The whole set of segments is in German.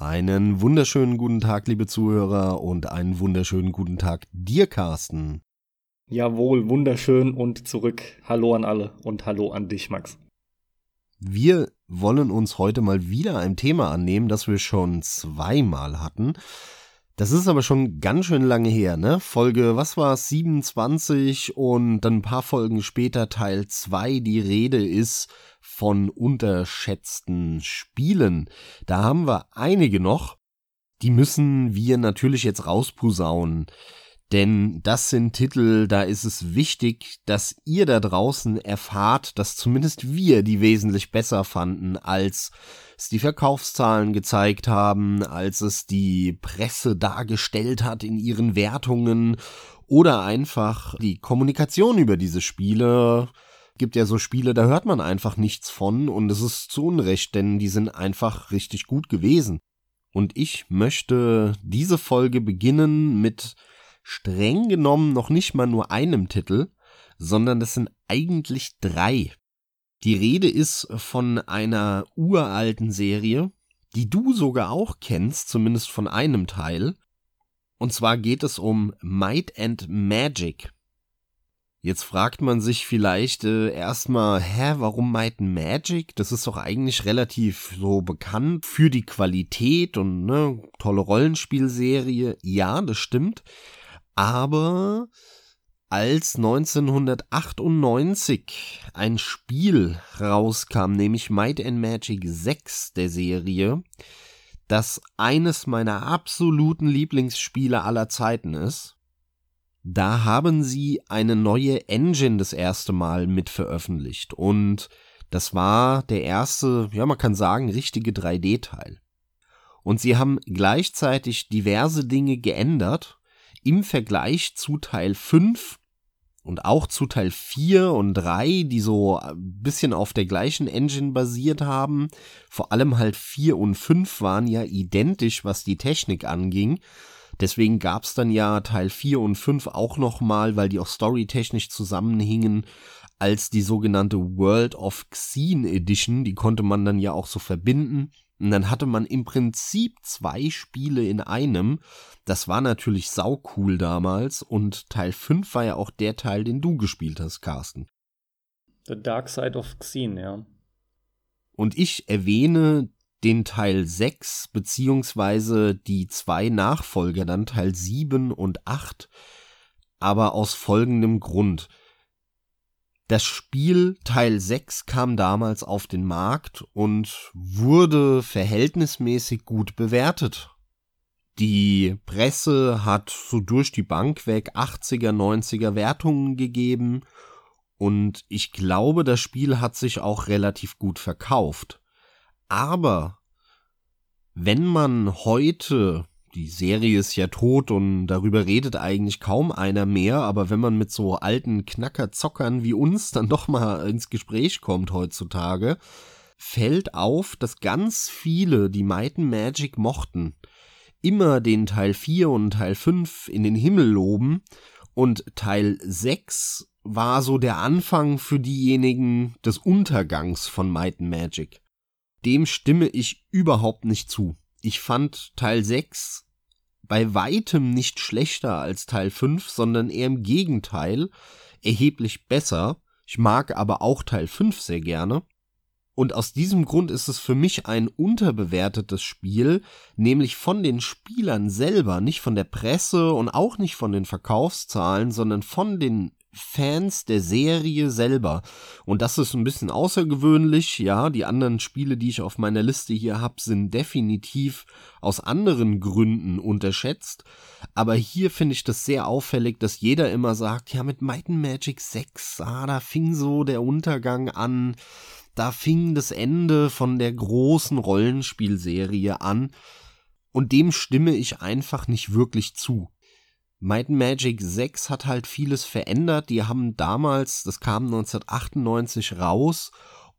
Einen wunderschönen guten Tag, liebe Zuhörer, und einen wunderschönen guten Tag dir, Carsten. Jawohl, wunderschön und zurück. Hallo an alle und hallo an dich, Max. Wir wollen uns heute mal wieder ein Thema annehmen, das wir schon zweimal hatten. Das ist aber schon ganz schön lange her, ne? Folge, was war es, 27 und dann ein paar Folgen später Teil 2. Die Rede ist von unterschätzten Spielen. Da haben wir einige noch. Die müssen wir natürlich jetzt rausposaunen. Denn das sind Titel, da ist es wichtig, dass ihr da draußen erfahrt, dass zumindest wir die wesentlich besser fanden, als es die Verkaufszahlen gezeigt haben, als es die Presse dargestellt hat in ihren Wertungen oder einfach die Kommunikation über diese Spiele. Gibt ja so Spiele, da hört man einfach nichts von und es ist zu Unrecht, denn die sind einfach richtig gut gewesen. Und ich möchte diese Folge beginnen mit streng genommen noch nicht mal nur einem Titel, sondern das sind eigentlich drei. Die Rede ist von einer uralten Serie, die du sogar auch kennst, zumindest von einem Teil. Und zwar geht es um Might and Magic. Jetzt fragt man sich vielleicht äh, erstmal, hä, warum Might and Magic? Das ist doch eigentlich relativ so bekannt für die Qualität und ne, tolle Rollenspielserie. Ja, das stimmt. Aber als 1998 ein Spiel rauskam, nämlich Might and Magic 6 der Serie, das eines meiner absoluten Lieblingsspiele aller Zeiten ist, da haben sie eine neue Engine das erste Mal mit veröffentlicht und das war der erste, ja man kann sagen, richtige 3D-Teil. Und sie haben gleichzeitig diverse Dinge geändert im Vergleich zu Teil 5 und auch zu Teil 4 und 3, die so ein bisschen auf der gleichen Engine basiert haben, vor allem halt 4 und 5 waren ja identisch, was die Technik anging. Deswegen gab's dann ja Teil 4 und 5 auch nochmal, weil die auch storytechnisch zusammenhingen, als die sogenannte World of Xene Edition, die konnte man dann ja auch so verbinden. Und dann hatte man im Prinzip zwei Spiele in einem. Das war natürlich saucool damals. Und Teil 5 war ja auch der Teil, den du gespielt hast, Carsten. The Dark Side of Xene, ja. Und ich erwähne den Teil 6 beziehungsweise die zwei Nachfolger, dann Teil 7 und 8, aber aus folgendem Grund. Das Spiel Teil 6 kam damals auf den Markt und wurde verhältnismäßig gut bewertet. Die Presse hat so durch die Bank weg 80er, 90er Wertungen gegeben und ich glaube, das Spiel hat sich auch relativ gut verkauft. Aber wenn man heute die Serie ist ja tot und darüber redet eigentlich kaum einer mehr, aber wenn man mit so alten Knackerzockern wie uns dann doch mal ins Gespräch kommt heutzutage, fällt auf, dass ganz viele, die Might Magic mochten, immer den Teil 4 und Teil 5 in den Himmel loben und Teil 6 war so der Anfang für diejenigen des Untergangs von Might Magic. Dem stimme ich überhaupt nicht zu ich fand Teil 6 bei weitem nicht schlechter als Teil 5, sondern eher im Gegenteil erheblich besser. Ich mag aber auch Teil 5 sehr gerne. Und aus diesem Grund ist es für mich ein unterbewertetes Spiel, nämlich von den Spielern selber, nicht von der Presse und auch nicht von den Verkaufszahlen, sondern von den Fans der Serie selber. Und das ist ein bisschen außergewöhnlich. Ja, die anderen Spiele, die ich auf meiner Liste hier habe, sind definitiv aus anderen Gründen unterschätzt. Aber hier finde ich das sehr auffällig, dass jeder immer sagt, ja, mit Might and Magic 6, ah, da fing so der Untergang an. Da fing das Ende von der großen Rollenspielserie an. Und dem stimme ich einfach nicht wirklich zu. Might Magic 6 hat halt vieles verändert. Die haben damals, das kam 1998 raus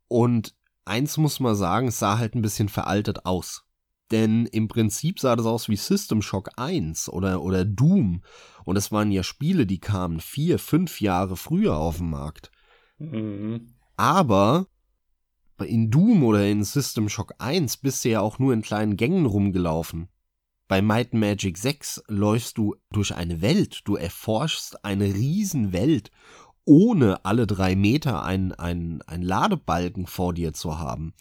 und eins muss man sagen, es sah halt ein bisschen veraltet aus. Denn im Prinzip sah das aus wie System Shock 1 oder, oder Doom. Und es waren ja Spiele, die kamen vier, fünf Jahre früher auf den Markt. Mhm. Aber in Doom oder in System Shock 1 bist du ja auch nur in kleinen Gängen rumgelaufen. Bei Might Magic 6 läufst du durch eine Welt, du erforschst eine Riesenwelt, ohne alle drei Meter einen, einen, einen Ladebalken vor dir zu haben.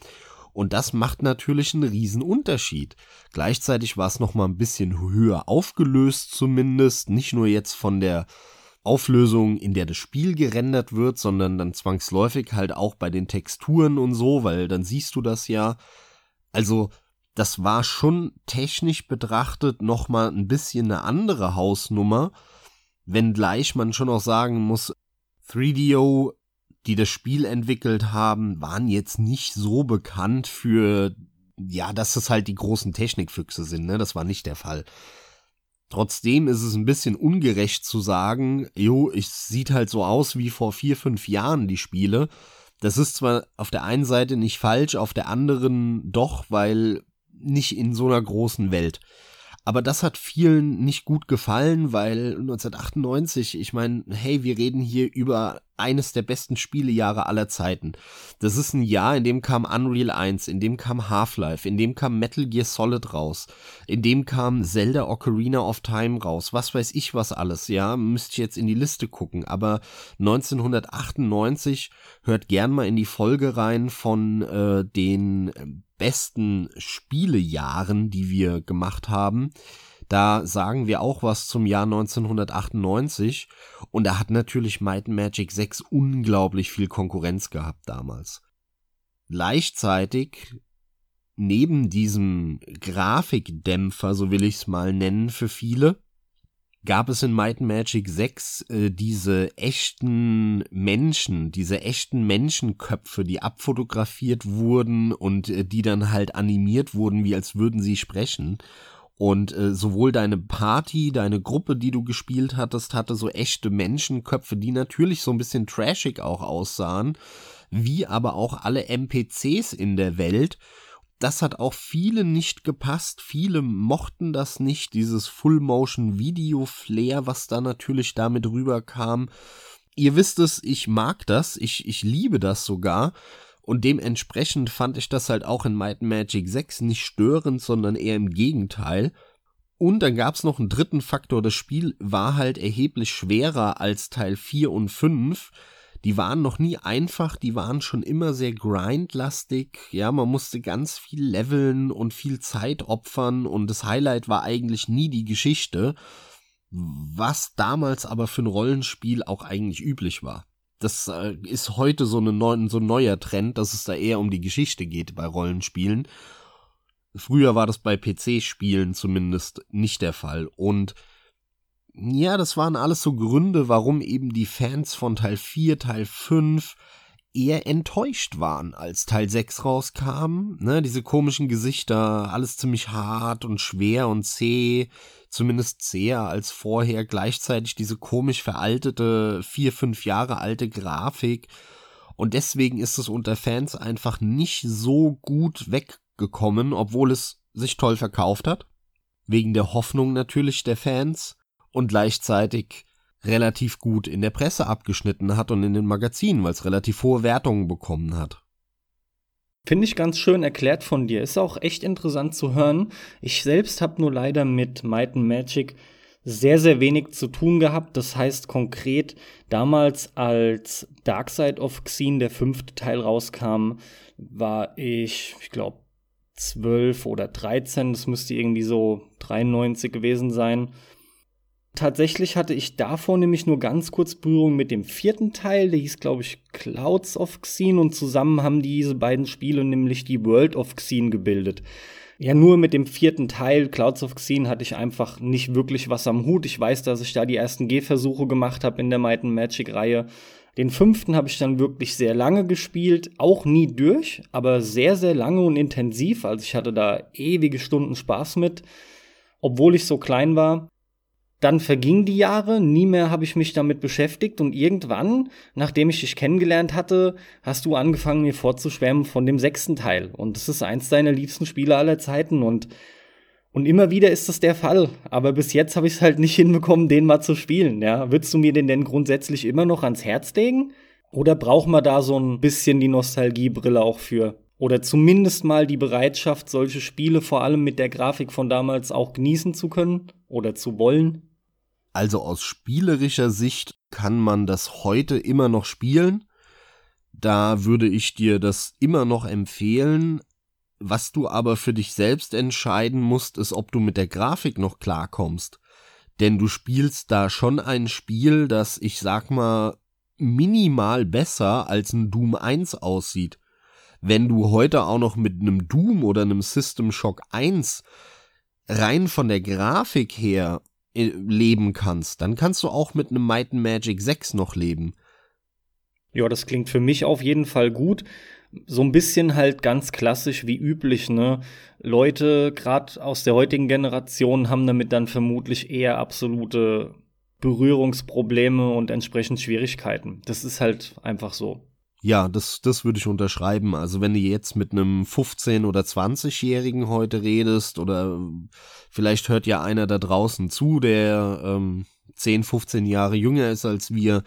Und das macht natürlich einen riesen Unterschied. Gleichzeitig war es noch mal ein bisschen höher aufgelöst zumindest, nicht nur jetzt von der Auflösung, in der das Spiel gerendert wird, sondern dann zwangsläufig halt auch bei den Texturen und so, weil dann siehst du das ja. Also, das war schon technisch betrachtet noch mal ein bisschen eine andere Hausnummer, wenngleich man schon auch sagen muss, 3DO die das Spiel entwickelt haben, waren jetzt nicht so bekannt für, ja, dass das halt die großen Technikfüchse sind, ne? Das war nicht der Fall. Trotzdem ist es ein bisschen ungerecht zu sagen, jo, es sieht halt so aus wie vor vier, fünf Jahren die Spiele. Das ist zwar auf der einen Seite nicht falsch, auf der anderen doch, weil nicht in so einer großen Welt. Aber das hat vielen nicht gut gefallen, weil 1998, ich meine, hey, wir reden hier über eines der besten Spielejahre aller Zeiten. Das ist ein Jahr, in dem kam Unreal 1, in dem kam Half-Life, in dem kam Metal Gear Solid raus, in dem kam Zelda Ocarina of Time raus, was weiß ich was alles, ja, müsste ich jetzt in die Liste gucken, aber 1998 hört gern mal in die Folge rein von äh, den besten Spielejahren, die wir gemacht haben. Da sagen wir auch was zum Jahr 1998 und da hat natürlich Might Magic 6 unglaublich viel Konkurrenz gehabt damals. Gleichzeitig neben diesem Grafikdämpfer, so will ich es mal nennen für viele, gab es in Might Magic 6 äh, diese echten Menschen, diese echten Menschenköpfe, die abfotografiert wurden und äh, die dann halt animiert wurden, wie als würden sie sprechen. Und äh, sowohl deine Party, deine Gruppe, die du gespielt hattest, hatte so echte Menschenköpfe, die natürlich so ein bisschen trashig auch aussahen, wie aber auch alle NPCs in der Welt. Das hat auch viele nicht gepasst. Viele mochten das nicht, dieses Full-Motion-Video-Flair, was da natürlich damit rüberkam. Ihr wisst es, ich mag das, ich, ich liebe das sogar. Und dementsprechend fand ich das halt auch in Might Magic 6 nicht störend, sondern eher im Gegenteil. Und dann gab es noch einen dritten Faktor. Das Spiel war halt erheblich schwerer als Teil 4 und 5. Die waren noch nie einfach, die waren schon immer sehr grindlastig. Ja, man musste ganz viel leveln und viel Zeit opfern und das Highlight war eigentlich nie die Geschichte, was damals aber für ein Rollenspiel auch eigentlich üblich war das äh, ist heute so, eine neu, so ein neuer Trend, dass es da eher um die Geschichte geht bei Rollenspielen. Früher war das bei PC-Spielen zumindest nicht der Fall. Und ja, das waren alles so Gründe, warum eben die Fans von Teil 4, Teil 5 eher enttäuscht waren, als Teil 6 rauskam. Ne, diese komischen Gesichter, alles ziemlich hart und schwer und zäh, zumindest zäher als vorher. Gleichzeitig diese komisch veraltete, vier, fünf Jahre alte Grafik. Und deswegen ist es unter Fans einfach nicht so gut weggekommen, obwohl es sich toll verkauft hat. Wegen der Hoffnung natürlich der Fans und gleichzeitig relativ gut in der Presse abgeschnitten hat und in den Magazinen, weil es relativ hohe Wertungen bekommen hat. Finde ich ganz schön erklärt von dir. Ist auch echt interessant zu hören. Ich selbst habe nur leider mit Might and Magic sehr, sehr wenig zu tun gehabt. Das heißt konkret, damals als Dark Side of Xene, der fünfte Teil rauskam, war ich, ich glaube, zwölf oder dreizehn. Das müsste irgendwie so 93 gewesen sein. Tatsächlich hatte ich davor nämlich nur ganz kurz Berührung mit dem vierten Teil, der hieß, glaube ich, Clouds of Xene und zusammen haben diese beiden Spiele nämlich die World of Xene gebildet. Ja, nur mit dem vierten Teil, Clouds of Xene, hatte ich einfach nicht wirklich was am Hut. Ich weiß, dass ich da die ersten Gehversuche gemacht habe in der Might Magic-Reihe. Den fünften habe ich dann wirklich sehr lange gespielt, auch nie durch, aber sehr, sehr lange und intensiv. Also ich hatte da ewige Stunden Spaß mit, obwohl ich so klein war. Dann vergingen die Jahre, nie mehr habe ich mich damit beschäftigt und irgendwann, nachdem ich dich kennengelernt hatte, hast du angefangen, mir vorzuschwärmen von dem sechsten Teil. Und das ist eins deiner liebsten Spiele aller Zeiten und und immer wieder ist das der Fall. Aber bis jetzt habe ich es halt nicht hinbekommen, den mal zu spielen. Ja, würdest du mir den denn grundsätzlich immer noch ans Herz legen? Oder braucht man da so ein bisschen die Nostalgiebrille auch für? Oder zumindest mal die Bereitschaft, solche Spiele vor allem mit der Grafik von damals auch genießen zu können oder zu wollen? Also aus spielerischer Sicht kann man das heute immer noch spielen. Da würde ich dir das immer noch empfehlen. Was du aber für dich selbst entscheiden musst, ist, ob du mit der Grafik noch klarkommst. Denn du spielst da schon ein Spiel, das ich sag mal minimal besser als ein Doom 1 aussieht. Wenn du heute auch noch mit einem Doom oder einem System Shock 1 rein von der Grafik her leben kannst, dann kannst du auch mit einem Might and Magic 6 noch leben. Ja, das klingt für mich auf jeden Fall gut. So ein bisschen halt ganz klassisch wie üblich, ne? Leute, gerade aus der heutigen Generation, haben damit dann vermutlich eher absolute Berührungsprobleme und entsprechend Schwierigkeiten. Das ist halt einfach so. Ja, das, das würde ich unterschreiben. Also wenn du jetzt mit einem 15- oder 20-Jährigen heute redest oder vielleicht hört ja einer da draußen zu, der ähm, 10, 15 Jahre jünger ist als wir,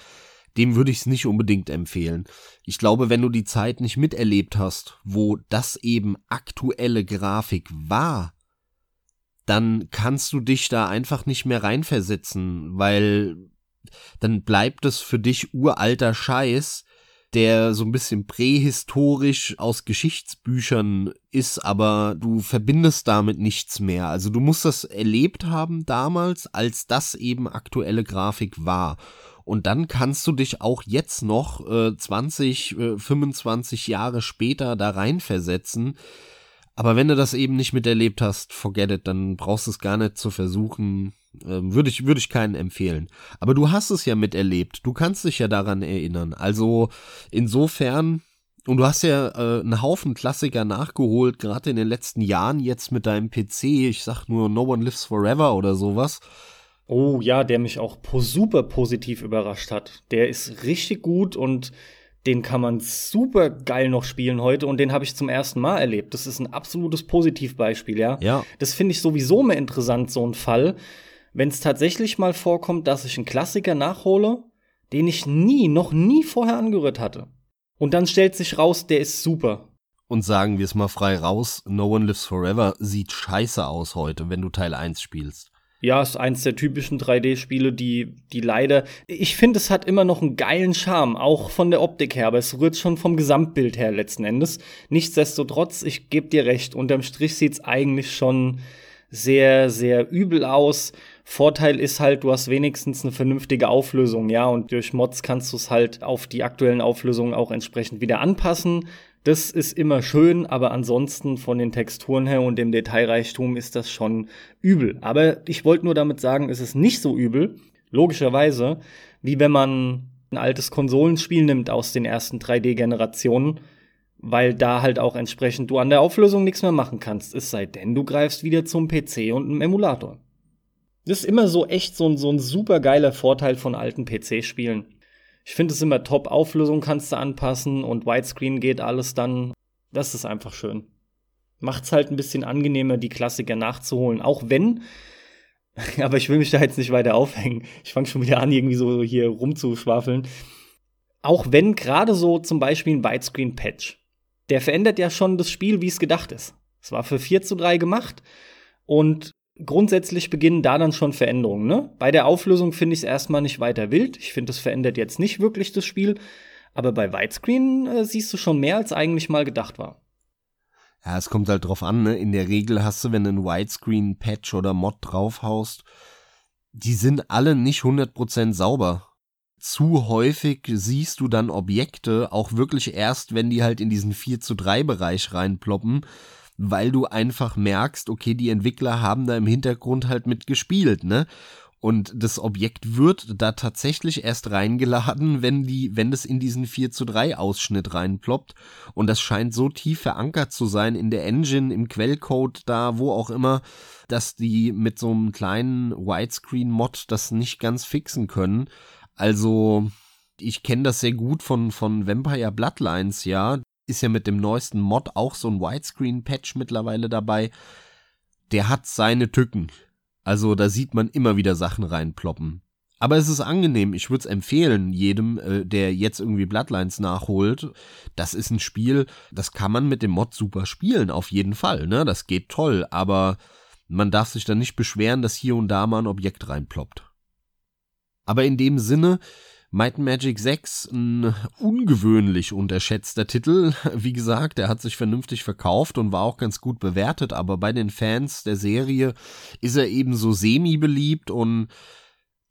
dem würde ich es nicht unbedingt empfehlen. Ich glaube, wenn du die Zeit nicht miterlebt hast, wo das eben aktuelle Grafik war, dann kannst du dich da einfach nicht mehr reinversetzen, weil dann bleibt es für dich uralter Scheiß, der so ein bisschen prähistorisch aus Geschichtsbüchern ist, aber du verbindest damit nichts mehr. Also du musst das erlebt haben damals, als das eben aktuelle Grafik war. Und dann kannst du dich auch jetzt noch äh, 20, äh, 25 Jahre später da reinversetzen. Aber wenn du das eben nicht miterlebt hast, forget it, dann brauchst du es gar nicht zu versuchen. Ähm, würde ich, würde ich keinen empfehlen. Aber du hast es ja miterlebt. Du kannst dich ja daran erinnern. Also insofern, und du hast ja äh, einen Haufen Klassiker nachgeholt, gerade in den letzten Jahren jetzt mit deinem PC. Ich sag nur No One Lives Forever oder sowas. Oh ja, der mich auch super positiv überrascht hat. Der ist richtig gut und den kann man super geil noch spielen heute und den habe ich zum ersten Mal erlebt. Das ist ein absolutes Positivbeispiel, ja. Ja. Das finde ich sowieso mehr interessant, so ein Fall wenn es tatsächlich mal vorkommt, dass ich einen Klassiker nachhole, den ich nie, noch nie vorher angerührt hatte. Und dann stellt sich raus, der ist super. Und sagen wir es mal frei raus, No One Lives Forever sieht scheiße aus heute, wenn du Teil 1 spielst. Ja, ist eins der typischen 3D-Spiele, die, die leider. Ich finde, es hat immer noch einen geilen Charme, auch von der Optik her, aber es rührt schon vom Gesamtbild her letzten Endes. Nichtsdestotrotz, ich gebe dir recht, unterm Strich sieht's eigentlich schon sehr, sehr übel aus. Vorteil ist halt, du hast wenigstens eine vernünftige Auflösung, ja, und durch Mods kannst du es halt auf die aktuellen Auflösungen auch entsprechend wieder anpassen. Das ist immer schön, aber ansonsten von den Texturen her und dem Detailreichtum ist das schon übel. Aber ich wollte nur damit sagen, es ist nicht so übel, logischerweise, wie wenn man ein altes Konsolenspiel nimmt aus den ersten 3D-Generationen, weil da halt auch entsprechend du an der Auflösung nichts mehr machen kannst, es sei denn, du greifst wieder zum PC und einem Emulator. Das ist immer so echt so ein, so ein super geiler Vorteil von alten PC-Spielen. Ich finde es immer top. Auflösung kannst du anpassen und Widescreen geht alles dann. Das ist einfach schön. Macht's halt ein bisschen angenehmer, die Klassiker nachzuholen. Auch wenn, aber ich will mich da jetzt nicht weiter aufhängen. Ich fange schon wieder an, irgendwie so hier rumzuschwafeln. Auch wenn gerade so zum Beispiel ein Widescreen-Patch, der verändert ja schon das Spiel, wie es gedacht ist. Es war für 4 zu 3 gemacht und grundsätzlich beginnen da dann schon Veränderungen. Ne? Bei der Auflösung finde ich es erstmal nicht weiter wild. Ich finde, es verändert jetzt nicht wirklich das Spiel. Aber bei Widescreen äh, siehst du schon mehr, als eigentlich mal gedacht war. Ja, es kommt halt drauf an, ne? In der Regel hast du, wenn du einen Widescreen-Patch oder Mod draufhaust, die sind alle nicht 100% sauber. Zu häufig siehst du dann Objekte auch wirklich erst, wenn die halt in diesen 4 zu 3 Bereich reinploppen weil du einfach merkst, okay, die Entwickler haben da im Hintergrund halt mitgespielt, ne? Und das Objekt wird da tatsächlich erst reingeladen, wenn die, wenn das in diesen 4 zu 3 Ausschnitt reinploppt. Und das scheint so tief verankert zu sein in der Engine, im Quellcode da, wo auch immer, dass die mit so einem kleinen Widescreen-Mod das nicht ganz fixen können. Also, ich kenne das sehr gut von, von Vampire Bloodlines, ja ist ja mit dem neuesten Mod auch so ein Widescreen-Patch mittlerweile dabei. Der hat seine Tücken. Also da sieht man immer wieder Sachen reinploppen. Aber es ist angenehm. Ich würde es empfehlen, jedem, äh, der jetzt irgendwie Bloodlines nachholt. Das ist ein Spiel, das kann man mit dem Mod super spielen, auf jeden Fall. Ne? Das geht toll, aber man darf sich dann nicht beschweren, dass hier und da mal ein Objekt reinploppt. Aber in dem Sinne, Might Magic 6, ein ungewöhnlich unterschätzter Titel. Wie gesagt, er hat sich vernünftig verkauft und war auch ganz gut bewertet, aber bei den Fans der Serie ist er eben so semi-beliebt und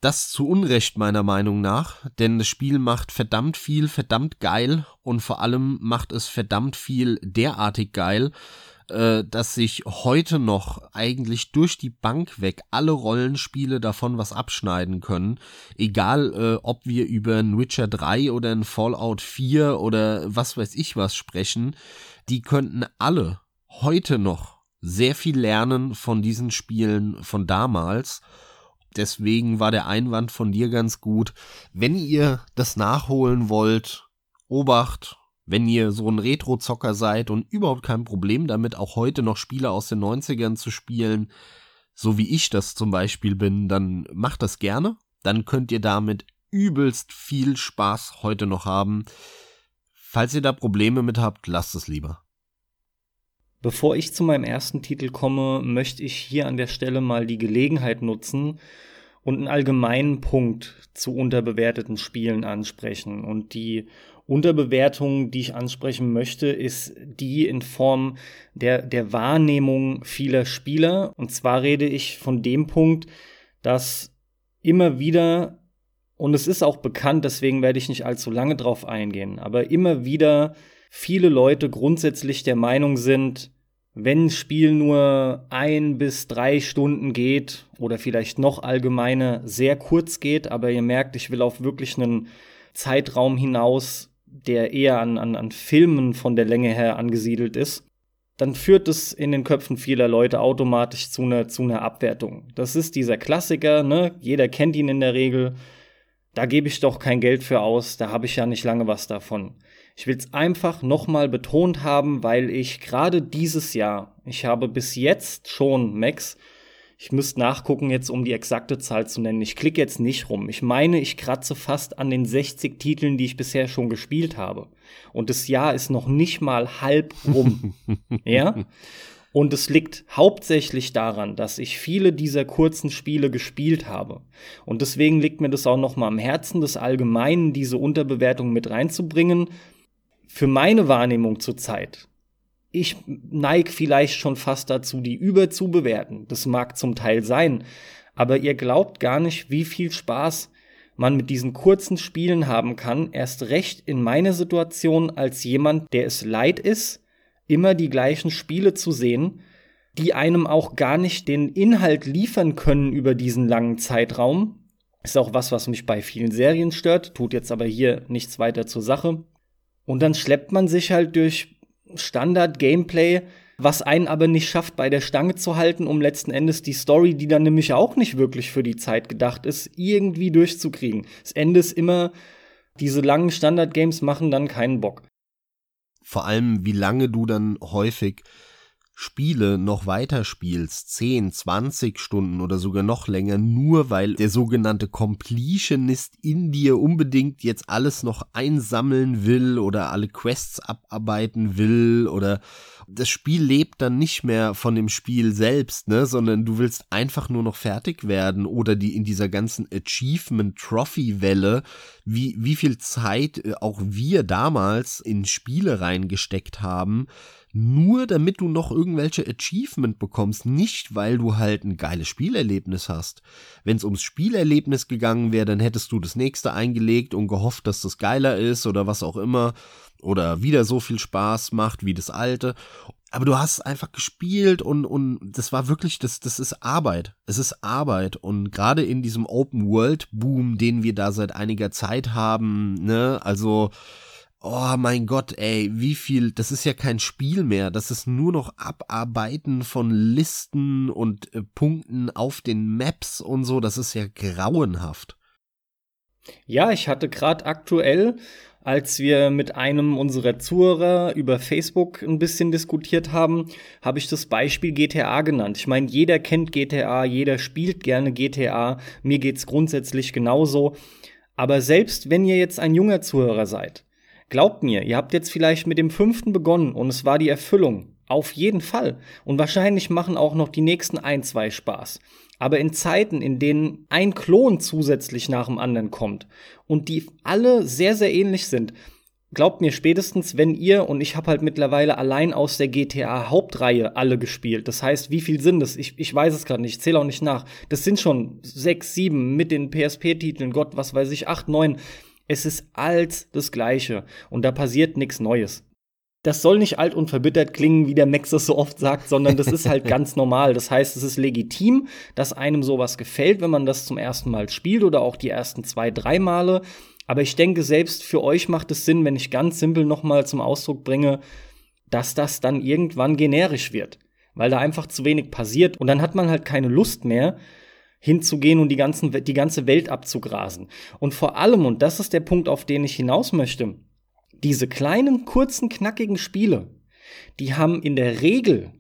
das zu Unrecht meiner Meinung nach, denn das Spiel macht verdammt viel, verdammt geil und vor allem macht es verdammt viel derartig geil, äh, dass sich heute noch eigentlich durch die Bank weg alle Rollenspiele davon was abschneiden können. Egal, äh, ob wir über ein Witcher 3 oder ein Fallout 4 oder was weiß ich was sprechen, die könnten alle heute noch sehr viel lernen von diesen Spielen von damals Deswegen war der Einwand von dir ganz gut. Wenn ihr das nachholen wollt, Obacht, wenn ihr so ein Retro-Zocker seid und überhaupt kein Problem damit, auch heute noch Spiele aus den 90ern zu spielen, so wie ich das zum Beispiel bin, dann macht das gerne. Dann könnt ihr damit übelst viel Spaß heute noch haben. Falls ihr da Probleme mit habt, lasst es lieber. Bevor ich zu meinem ersten Titel komme, möchte ich hier an der Stelle mal die Gelegenheit nutzen und einen allgemeinen Punkt zu unterbewerteten Spielen ansprechen. Und die Unterbewertung, die ich ansprechen möchte, ist die in Form der, der Wahrnehmung vieler Spieler. Und zwar rede ich von dem Punkt, dass immer wieder, und es ist auch bekannt, deswegen werde ich nicht allzu lange drauf eingehen, aber immer wieder viele Leute grundsätzlich der Meinung sind, wenn ein Spiel nur ein bis drei Stunden geht oder vielleicht noch allgemeiner sehr kurz geht, aber ihr merkt, ich will auf wirklich einen Zeitraum hinaus, der eher an, an, an Filmen von der Länge her angesiedelt ist, dann führt es in den Köpfen vieler Leute automatisch zu einer, zu einer Abwertung. Das ist dieser Klassiker, ne? Jeder kennt ihn in der Regel. Da gebe ich doch kein Geld für aus, da habe ich ja nicht lange was davon. Ich will es einfach nochmal betont haben, weil ich gerade dieses Jahr, ich habe bis jetzt schon, Max, ich müsste nachgucken jetzt, um die exakte Zahl zu nennen. Ich klicke jetzt nicht rum. Ich meine, ich kratze fast an den 60 Titeln, die ich bisher schon gespielt habe. Und das Jahr ist noch nicht mal halb rum. ja? Und es liegt hauptsächlich daran, dass ich viele dieser kurzen Spiele gespielt habe. Und deswegen liegt mir das auch noch mal am Herzen, das Allgemeinen diese Unterbewertung mit reinzubringen, für meine Wahrnehmung zurzeit, ich neige vielleicht schon fast dazu, die überzubewerten. Das mag zum Teil sein, aber ihr glaubt gar nicht, wie viel Spaß man mit diesen kurzen Spielen haben kann, erst recht in meiner Situation als jemand, der es leid ist, immer die gleichen Spiele zu sehen, die einem auch gar nicht den Inhalt liefern können über diesen langen Zeitraum. Ist auch was, was mich bei vielen Serien stört, tut jetzt aber hier nichts weiter zur Sache. Und dann schleppt man sich halt durch Standard-Gameplay, was einen aber nicht schafft, bei der Stange zu halten, um letzten Endes die Story, die dann nämlich auch nicht wirklich für die Zeit gedacht ist, irgendwie durchzukriegen. Das Ende ist immer, diese langen Standard-Games machen dann keinen Bock. Vor allem, wie lange du dann häufig Spiele noch weiter spielst, 10, 20 Stunden oder sogar noch länger, nur weil der sogenannte Completionist in dir unbedingt jetzt alles noch einsammeln will oder alle Quests abarbeiten will oder das Spiel lebt dann nicht mehr von dem Spiel selbst, ne, sondern du willst einfach nur noch fertig werden oder die in dieser ganzen Achievement Trophy Welle, wie wie viel Zeit äh, auch wir damals in Spiele reingesteckt haben, nur damit du noch irgendwelche Achievement bekommst, nicht weil du halt ein geiles Spielerlebnis hast. Wenn es ums Spielerlebnis gegangen wäre, dann hättest du das nächste eingelegt und gehofft, dass das geiler ist oder was auch immer oder wieder so viel Spaß macht wie das alte. Aber du hast einfach gespielt und, und das war wirklich, das, das ist Arbeit. Es ist Arbeit. Und gerade in diesem Open World Boom, den wir da seit einiger Zeit haben, ne, also, Oh mein Gott, ey, wie viel, das ist ja kein Spiel mehr, das ist nur noch Abarbeiten von Listen und äh, Punkten auf den Maps und so, das ist ja grauenhaft. Ja, ich hatte gerade aktuell als wir mit einem unserer Zuhörer über Facebook ein bisschen diskutiert haben, habe ich das Beispiel GTA genannt. Ich meine, jeder kennt GTA, jeder spielt gerne GTA, mir geht's grundsätzlich genauso. Aber selbst wenn ihr jetzt ein junger Zuhörer seid, glaubt mir, ihr habt jetzt vielleicht mit dem fünften begonnen und es war die Erfüllung. Auf jeden Fall. Und wahrscheinlich machen auch noch die nächsten ein, zwei Spaß. Aber in Zeiten, in denen ein Klon zusätzlich nach dem anderen kommt und die alle sehr, sehr ähnlich sind, glaubt mir spätestens, wenn ihr, und ich habe halt mittlerweile allein aus der GTA Hauptreihe alle gespielt. Das heißt, wie viel sind das? Ich, ich weiß es gerade nicht, ich zähle auch nicht nach. Das sind schon sechs, sieben mit den PSP-Titeln, Gott, was weiß ich, acht, neun. Es ist alt das Gleiche und da passiert nichts Neues das soll nicht alt und verbittert klingen, wie der Max das so oft sagt, sondern das ist halt ganz normal. Das heißt, es ist legitim, dass einem sowas gefällt, wenn man das zum ersten Mal spielt oder auch die ersten zwei, drei Male. Aber ich denke, selbst für euch macht es Sinn, wenn ich ganz simpel nochmal zum Ausdruck bringe, dass das dann irgendwann generisch wird. Weil da einfach zu wenig passiert und dann hat man halt keine Lust mehr, hinzugehen und die, ganzen, die ganze Welt abzugrasen. Und vor allem, und das ist der Punkt, auf den ich hinaus möchte, diese kleinen, kurzen, knackigen Spiele, die haben in der Regel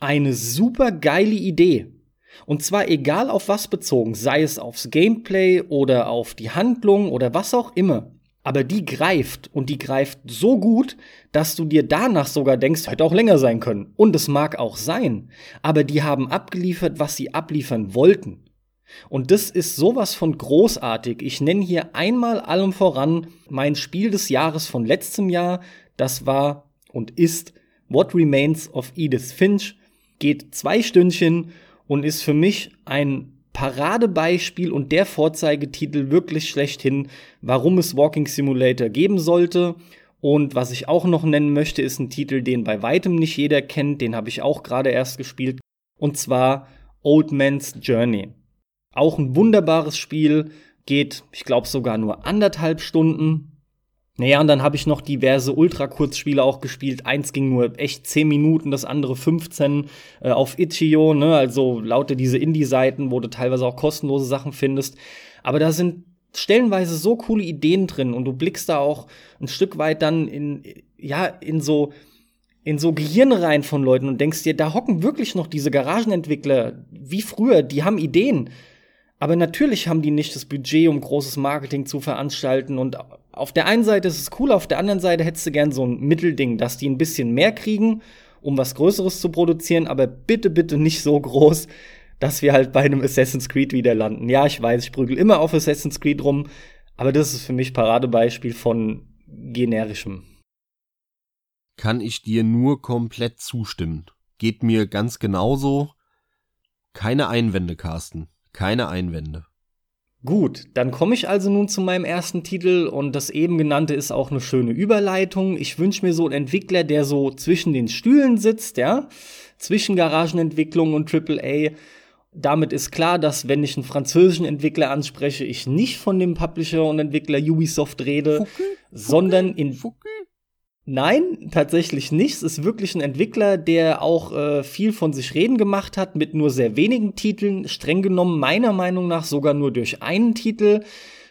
eine super geile Idee. Und zwar egal auf was bezogen, sei es aufs Gameplay oder auf die Handlung oder was auch immer. Aber die greift und die greift so gut, dass du dir danach sogar denkst, hätte auch länger sein können. Und es mag auch sein. Aber die haben abgeliefert, was sie abliefern wollten. Und das ist sowas von großartig. Ich nenne hier einmal allem voran mein Spiel des Jahres von letztem Jahr. Das war und ist What Remains of Edith Finch. Geht zwei Stündchen und ist für mich ein Paradebeispiel und der Vorzeigetitel wirklich schlechthin, warum es Walking Simulator geben sollte. Und was ich auch noch nennen möchte, ist ein Titel, den bei weitem nicht jeder kennt. Den habe ich auch gerade erst gespielt. Und zwar Old Man's Journey. Auch ein wunderbares Spiel, geht, ich glaube, sogar nur anderthalb Stunden. Naja, und dann habe ich noch diverse Ultra-Kurzspiele auch gespielt. Eins ging nur echt 10 Minuten, das andere 15 äh, auf Itch.io, ne? Also lauter diese Indie-Seiten, wo du teilweise auch kostenlose Sachen findest. Aber da sind stellenweise so coole Ideen drin und du blickst da auch ein Stück weit dann in, ja, in so, in so Gehirne rein von Leuten und denkst dir, da hocken wirklich noch diese Garagenentwickler wie früher, die haben Ideen. Aber natürlich haben die nicht das Budget, um großes Marketing zu veranstalten. Und auf der einen Seite ist es cool, auf der anderen Seite hättest du gern so ein Mittelding, dass die ein bisschen mehr kriegen, um was Größeres zu produzieren, aber bitte, bitte nicht so groß, dass wir halt bei einem Assassin's Creed wieder landen. Ja, ich weiß, ich prügel immer auf Assassin's Creed rum, aber das ist für mich Paradebeispiel von generischem. Kann ich dir nur komplett zustimmen. Geht mir ganz genauso. Keine Einwände, Carsten. Keine Einwände. Gut, dann komme ich also nun zu meinem ersten Titel und das eben genannte ist auch eine schöne Überleitung. Ich wünsche mir so einen Entwickler, der so zwischen den Stühlen sitzt, ja, zwischen Garagenentwicklung und AAA. Damit ist klar, dass wenn ich einen französischen Entwickler anspreche, ich nicht von dem Publisher und Entwickler Ubisoft rede, Fuki, sondern in Fuki. Nein, tatsächlich nicht. Es ist wirklich ein Entwickler, der auch äh, viel von sich reden gemacht hat, mit nur sehr wenigen Titeln. Streng genommen, meiner Meinung nach, sogar nur durch einen Titel.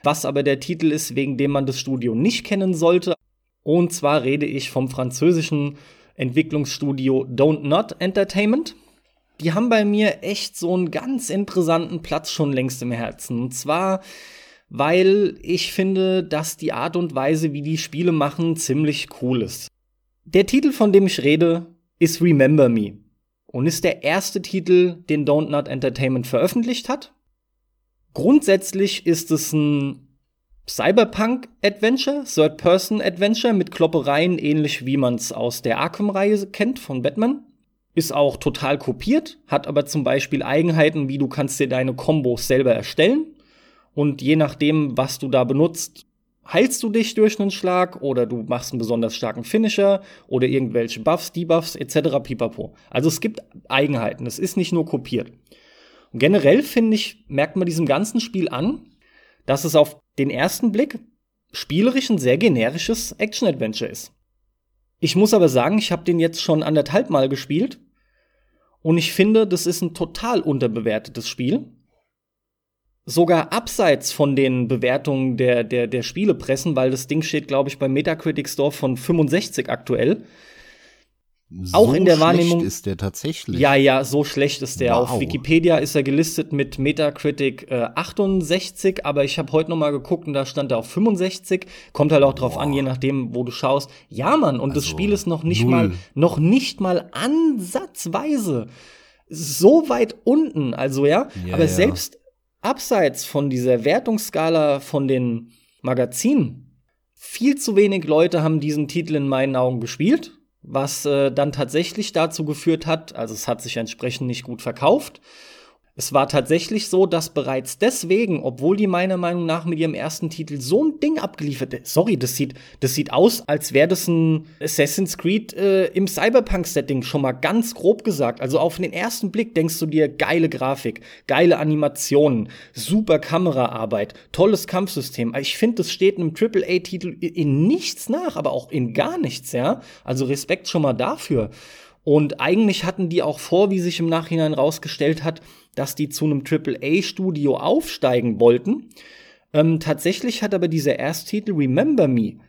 Was aber der Titel ist, wegen dem man das Studio nicht kennen sollte. Und zwar rede ich vom französischen Entwicklungsstudio Don't Not Entertainment. Die haben bei mir echt so einen ganz interessanten Platz schon längst im Herzen. Und zwar weil ich finde, dass die Art und Weise, wie die Spiele machen, ziemlich cool ist. Der Titel, von dem ich rede, ist Remember Me und ist der erste Titel, den Don't Not Entertainment veröffentlicht hat. Grundsätzlich ist es ein Cyberpunk-Adventure, Third-Person-Adventure mit Kloppereien, ähnlich wie man es aus der Arkham-Reihe kennt von Batman. Ist auch total kopiert, hat aber zum Beispiel Eigenheiten, wie du kannst dir deine Kombos selber erstellen. Und je nachdem, was du da benutzt, heilst du dich durch einen Schlag oder du machst einen besonders starken Finisher oder irgendwelche Buffs, Debuffs etc. pipapo. Also es gibt Eigenheiten. Es ist nicht nur kopiert. Und generell finde ich, merkt man diesem ganzen Spiel an, dass es auf den ersten Blick spielerisch ein sehr generisches Action-Adventure ist. Ich muss aber sagen, ich habe den jetzt schon anderthalb Mal gespielt und ich finde, das ist ein total unterbewertetes Spiel sogar abseits von den Bewertungen der, der, der Spielepressen, weil das Ding steht, glaube ich, beim Metacritic Store von 65 aktuell. So auch in der Wahrnehmung ist der tatsächlich. Ja, ja, so schlecht ist der. Wow. Auf Wikipedia ist er gelistet mit Metacritic äh, 68, aber ich habe heute noch mal geguckt und da stand er auf 65. Kommt halt auch drauf Boah. an, je nachdem, wo du schaust. Ja, Mann, und also, das Spiel ist noch nicht null. mal noch nicht mal ansatzweise so weit unten, also ja, ja aber selbst abseits von dieser Wertungsskala von den Magazinen, viel zu wenig Leute haben diesen Titel in meinen Augen gespielt, was äh, dann tatsächlich dazu geführt hat, also es hat sich entsprechend nicht gut verkauft es war tatsächlich so, dass bereits deswegen, obwohl die meiner Meinung nach mit ihrem ersten Titel so ein Ding abgeliefert, sorry, das sieht, das sieht aus, als wäre das ein Assassin's Creed äh, im Cyberpunk-Setting, schon mal ganz grob gesagt. Also auf den ersten Blick denkst du dir, geile Grafik, geile Animationen, super Kameraarbeit, tolles Kampfsystem. Ich finde, das steht einem AAA-Titel in nichts nach, aber auch in gar nichts, ja. Also Respekt schon mal dafür. Und eigentlich hatten die auch vor, wie sich im Nachhinein rausgestellt hat, dass die zu einem AAA-Studio aufsteigen wollten. Ähm, tatsächlich hat aber dieser Ersttitel Remember Me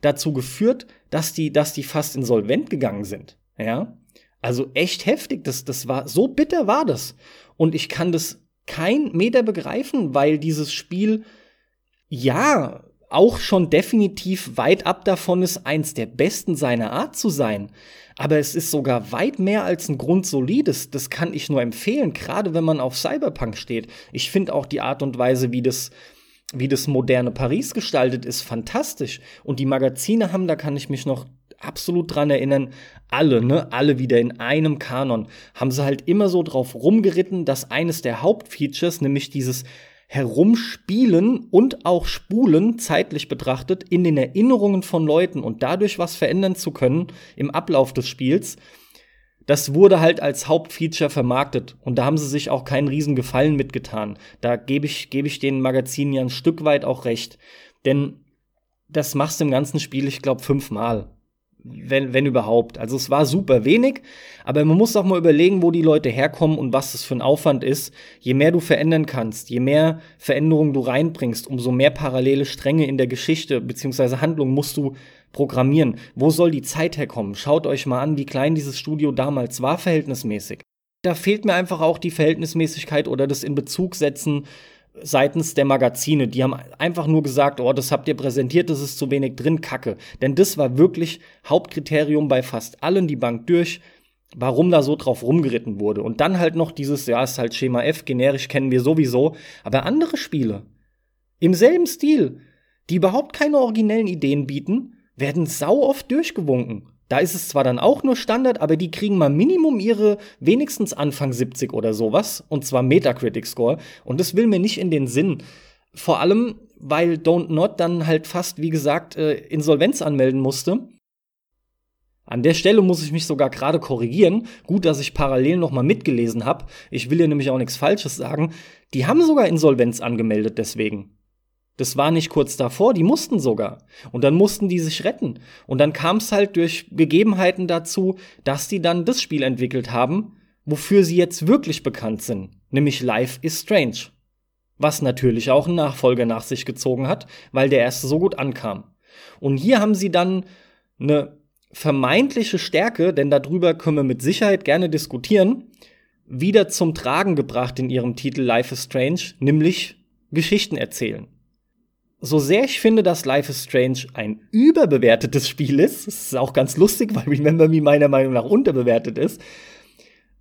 dazu geführt, dass die, dass die fast insolvent gegangen sind. Ja, also echt heftig. Das, das war so bitter war das. Und ich kann das kein Meter begreifen, weil dieses Spiel ja auch schon definitiv weit ab davon ist, eins der besten seiner Art zu sein. Aber es ist sogar weit mehr als ein grundsolides. Das kann ich nur empfehlen, gerade wenn man auf Cyberpunk steht. Ich finde auch die Art und Weise, wie das, wie das moderne Paris gestaltet ist, fantastisch. Und die Magazine haben, da kann ich mich noch absolut dran erinnern, alle, ne, alle wieder in einem Kanon, haben sie halt immer so drauf rumgeritten, dass eines der Hauptfeatures, nämlich dieses herumspielen und auch spulen, zeitlich betrachtet, in den Erinnerungen von Leuten und dadurch was verändern zu können im Ablauf des Spiels, das wurde halt als Hauptfeature vermarktet und da haben sie sich auch keinen riesen Gefallen mitgetan. Da gebe ich, gebe ich den Magazinen ja ein Stück weit auch recht. Denn das machst du im ganzen Spiel, ich glaube, fünfmal wenn, wenn überhaupt. Also es war super wenig, aber man muss auch mal überlegen, wo die Leute herkommen und was das für ein Aufwand ist. Je mehr du verändern kannst, je mehr Veränderungen du reinbringst, umso mehr parallele Stränge in der Geschichte bzw. Handlung musst du programmieren. Wo soll die Zeit herkommen? Schaut euch mal an, wie klein dieses Studio damals war, verhältnismäßig. Da fehlt mir einfach auch die Verhältnismäßigkeit oder das in Bezug setzen seitens der Magazine. Die haben einfach nur gesagt, oh, das habt ihr präsentiert, das ist zu wenig drin, Kacke. Denn das war wirklich Hauptkriterium bei fast allen die Bank durch, warum da so drauf rumgeritten wurde. Und dann halt noch dieses, ja, ist halt Schema F, generisch kennen wir sowieso. Aber andere Spiele im selben Stil, die überhaupt keine originellen Ideen bieten, werden sau oft durchgewunken. Da ist es zwar dann auch nur Standard, aber die kriegen mal Minimum ihre wenigstens Anfang 70 oder sowas. Und zwar Metacritic Score. Und das will mir nicht in den Sinn. Vor allem, weil Don't Not dann halt fast, wie gesagt, äh, Insolvenz anmelden musste. An der Stelle muss ich mich sogar gerade korrigieren. Gut, dass ich parallel noch mal mitgelesen habe. Ich will hier nämlich auch nichts Falsches sagen. Die haben sogar Insolvenz angemeldet deswegen. Das war nicht kurz davor, die mussten sogar. Und dann mussten die sich retten. Und dann kam es halt durch Gegebenheiten dazu, dass die dann das Spiel entwickelt haben, wofür sie jetzt wirklich bekannt sind, nämlich Life is Strange. Was natürlich auch einen Nachfolger nach sich gezogen hat, weil der erste so gut ankam. Und hier haben sie dann eine vermeintliche Stärke, denn darüber können wir mit Sicherheit gerne diskutieren, wieder zum Tragen gebracht in ihrem Titel Life is Strange, nämlich Geschichten erzählen so sehr ich finde, dass Life is Strange ein überbewertetes Spiel ist, das ist auch ganz lustig, weil Remember Me meiner Meinung nach unterbewertet ist,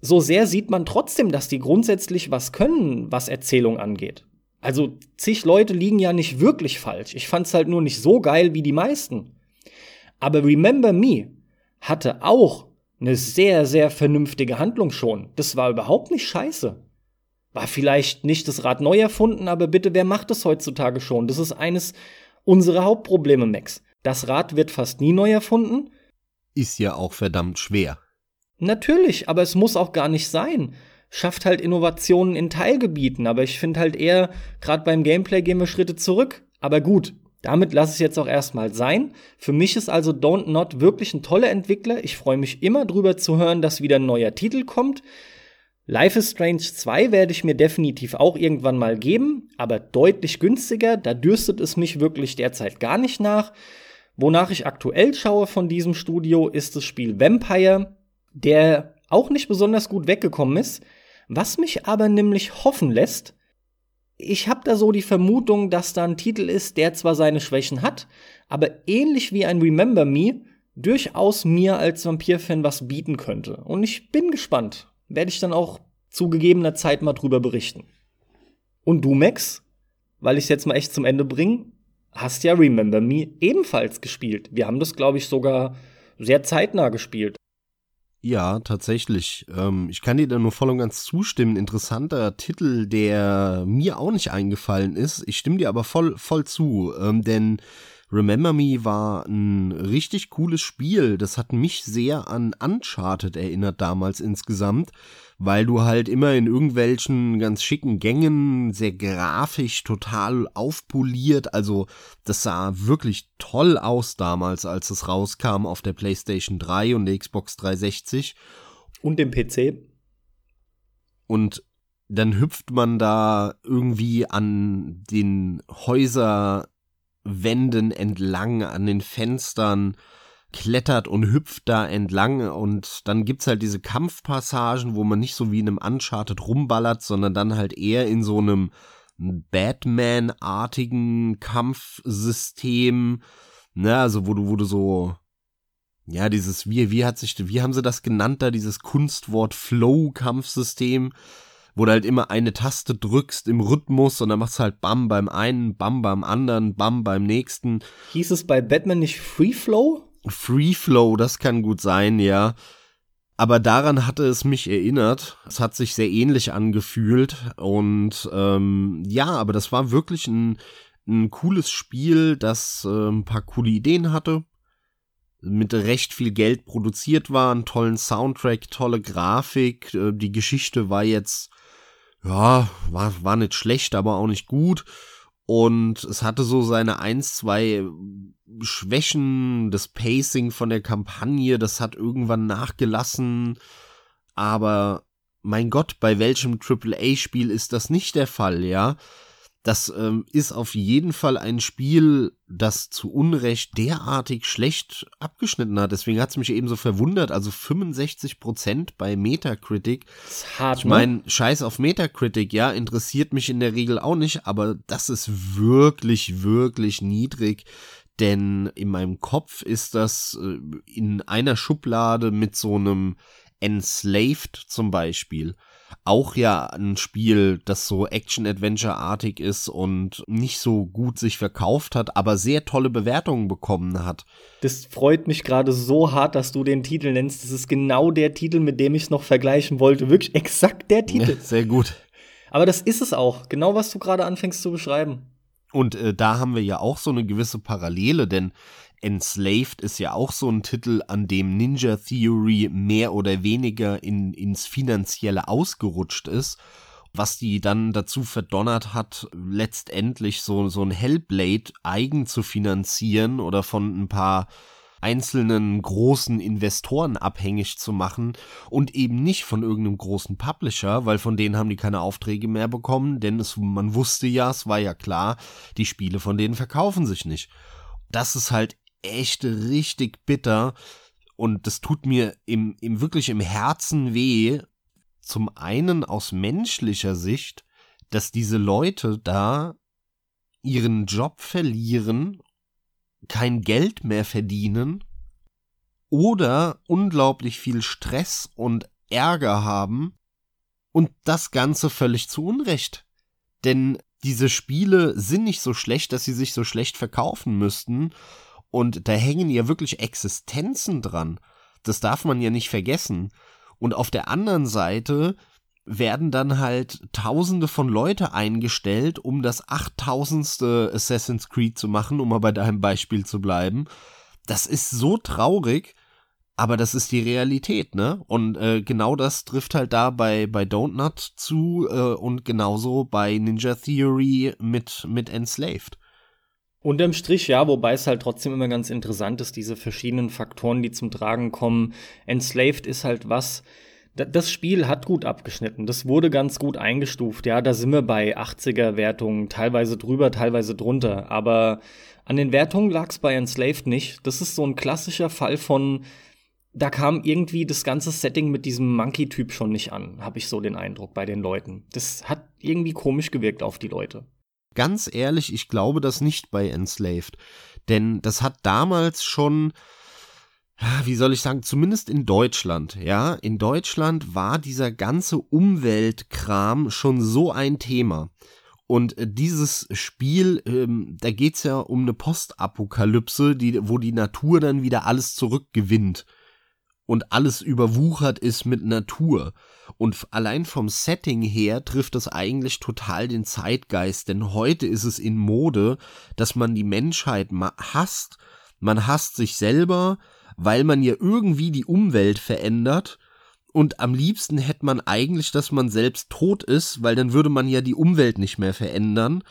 so sehr sieht man trotzdem, dass die grundsätzlich was können, was Erzählung angeht. Also zig Leute liegen ja nicht wirklich falsch. Ich fand's halt nur nicht so geil wie die meisten. Aber Remember Me hatte auch eine sehr, sehr vernünftige Handlung schon. Das war überhaupt nicht scheiße. War vielleicht nicht das Rad neu erfunden, aber bitte, wer macht es heutzutage schon? Das ist eines unserer Hauptprobleme, Max. Das Rad wird fast nie neu erfunden. Ist ja auch verdammt schwer. Natürlich, aber es muss auch gar nicht sein. Schafft halt Innovationen in Teilgebieten, aber ich finde halt eher, gerade beim Gameplay gehen wir Schritte zurück. Aber gut, damit lasse ich jetzt auch erstmal sein. Für mich ist also Don't Not wirklich ein toller Entwickler. Ich freue mich immer drüber zu hören, dass wieder ein neuer Titel kommt. Life is Strange 2 werde ich mir definitiv auch irgendwann mal geben, aber deutlich günstiger. Da dürstet es mich wirklich derzeit gar nicht nach. Wonach ich aktuell schaue von diesem Studio ist das Spiel Vampire, der auch nicht besonders gut weggekommen ist, was mich aber nämlich hoffen lässt. Ich habe da so die Vermutung, dass da ein Titel ist, der zwar seine Schwächen hat, aber ähnlich wie ein Remember Me durchaus mir als Vampir-Fan was bieten könnte. Und ich bin gespannt werde ich dann auch zu gegebener Zeit mal drüber berichten. Und du, Max, weil ich es jetzt mal echt zum Ende bringe, hast ja Remember Me ebenfalls gespielt. Wir haben das, glaube ich, sogar sehr zeitnah gespielt. Ja, tatsächlich. Ähm, ich kann dir da nur voll und ganz zustimmen. Interessanter Titel, der mir auch nicht eingefallen ist. Ich stimme dir aber voll, voll zu, ähm, denn Remember Me war ein richtig cooles Spiel. Das hat mich sehr an Uncharted erinnert damals insgesamt, weil du halt immer in irgendwelchen ganz schicken Gängen, sehr grafisch, total aufpoliert, also das sah wirklich toll aus damals, als es rauskam auf der PlayStation 3 und der Xbox 360. Und dem PC. Und dann hüpft man da irgendwie an den Häuser Wänden entlang, an den Fenstern, klettert und hüpft da entlang. Und dann gibt's halt diese Kampfpassagen, wo man nicht so wie in einem Uncharted rumballert, sondern dann halt eher in so einem Batman-artigen Kampfsystem, ne, also wo du, wo du so, ja, dieses, wie, wie hat sich, wie haben sie das genannt da, dieses Kunstwort Flow-Kampfsystem, wo du halt immer eine Taste drückst im Rhythmus und dann machst du halt Bam beim einen, Bam beim anderen, Bam beim nächsten. Hieß es bei Batman nicht Free Flow? Free Flow, das kann gut sein, ja. Aber daran hatte es mich erinnert. Es hat sich sehr ähnlich angefühlt. Und ähm, ja, aber das war wirklich ein, ein cooles Spiel, das äh, ein paar coole Ideen hatte. Mit recht viel Geld produziert war, einen tollen Soundtrack, tolle Grafik. Äh, die Geschichte war jetzt ja, war, war nicht schlecht, aber auch nicht gut. Und es hatte so seine ein, zwei Schwächen, das Pacing von der Kampagne, das hat irgendwann nachgelassen. Aber mein Gott, bei welchem AAA-Spiel ist das nicht der Fall, ja? Das ähm, ist auf jeden Fall ein Spiel, das zu Unrecht derartig schlecht abgeschnitten hat. Deswegen hat es mich eben so verwundert. Also 65 Prozent bei Metacritic. Das ist hart, ich meine, ne? Scheiß auf Metacritic, ja, interessiert mich in der Regel auch nicht, aber das ist wirklich, wirklich niedrig. Denn in meinem Kopf ist das äh, in einer Schublade mit so einem Enslaved zum Beispiel auch ja ein Spiel, das so Action-Adventure-artig ist und nicht so gut sich verkauft hat, aber sehr tolle Bewertungen bekommen hat. Das freut mich gerade so hart, dass du den Titel nennst. Das ist genau der Titel, mit dem ich es noch vergleichen wollte. Wirklich exakt der Titel. Ja, sehr gut. Aber das ist es auch. Genau, was du gerade anfängst zu beschreiben. Und äh, da haben wir ja auch so eine gewisse Parallele, denn Enslaved ist ja auch so ein Titel, an dem Ninja Theory mehr oder weniger in, ins Finanzielle ausgerutscht ist, was die dann dazu verdonnert hat, letztendlich so, so ein Hellblade eigen zu finanzieren oder von ein paar einzelnen großen Investoren abhängig zu machen und eben nicht von irgendeinem großen Publisher, weil von denen haben die keine Aufträge mehr bekommen, denn es, man wusste ja, es war ja klar, die Spiele von denen verkaufen sich nicht. Das ist halt echt richtig bitter und das tut mir im, im wirklich im Herzen weh. Zum einen aus menschlicher Sicht, dass diese Leute da ihren Job verlieren, kein Geld mehr verdienen oder unglaublich viel Stress und Ärger haben und das Ganze völlig zu Unrecht. Denn diese Spiele sind nicht so schlecht, dass sie sich so schlecht verkaufen müssten und da hängen ja wirklich Existenzen dran. Das darf man ja nicht vergessen. Und auf der anderen Seite werden dann halt Tausende von Leute eingestellt, um das achttausendste Assassin's Creed zu machen, um mal bei deinem Beispiel zu bleiben. Das ist so traurig, aber das ist die Realität, ne? Und äh, genau das trifft halt da bei, bei Don't Not zu äh, und genauso bei Ninja Theory mit, mit Enslaved. Unterm Strich ja, wobei es halt trotzdem immer ganz interessant ist, diese verschiedenen Faktoren, die zum Tragen kommen. Enslaved ist halt was, das Spiel hat gut abgeschnitten. Das wurde ganz gut eingestuft. Ja, da sind wir bei 80er-Wertungen, teilweise drüber, teilweise drunter. Aber an den Wertungen lag es bei Enslaved nicht. Das ist so ein klassischer Fall von, da kam irgendwie das ganze Setting mit diesem Monkey-Typ schon nicht an, habe ich so den Eindruck bei den Leuten. Das hat irgendwie komisch gewirkt auf die Leute. Ganz ehrlich, ich glaube das nicht bei Enslaved. Denn das hat damals schon wie soll ich sagen, zumindest in Deutschland, ja, in Deutschland war dieser ganze Umweltkram schon so ein Thema. Und äh, dieses Spiel, ähm, da geht's ja um eine Postapokalypse, die, wo die Natur dann wieder alles zurückgewinnt und alles überwuchert ist mit Natur. Und allein vom Setting her trifft das eigentlich total den Zeitgeist, denn heute ist es in Mode, dass man die Menschheit hasst, man hasst sich selber, weil man ja irgendwie die Umwelt verändert und am liebsten hätte man eigentlich, dass man selbst tot ist, weil dann würde man ja die Umwelt nicht mehr verändern.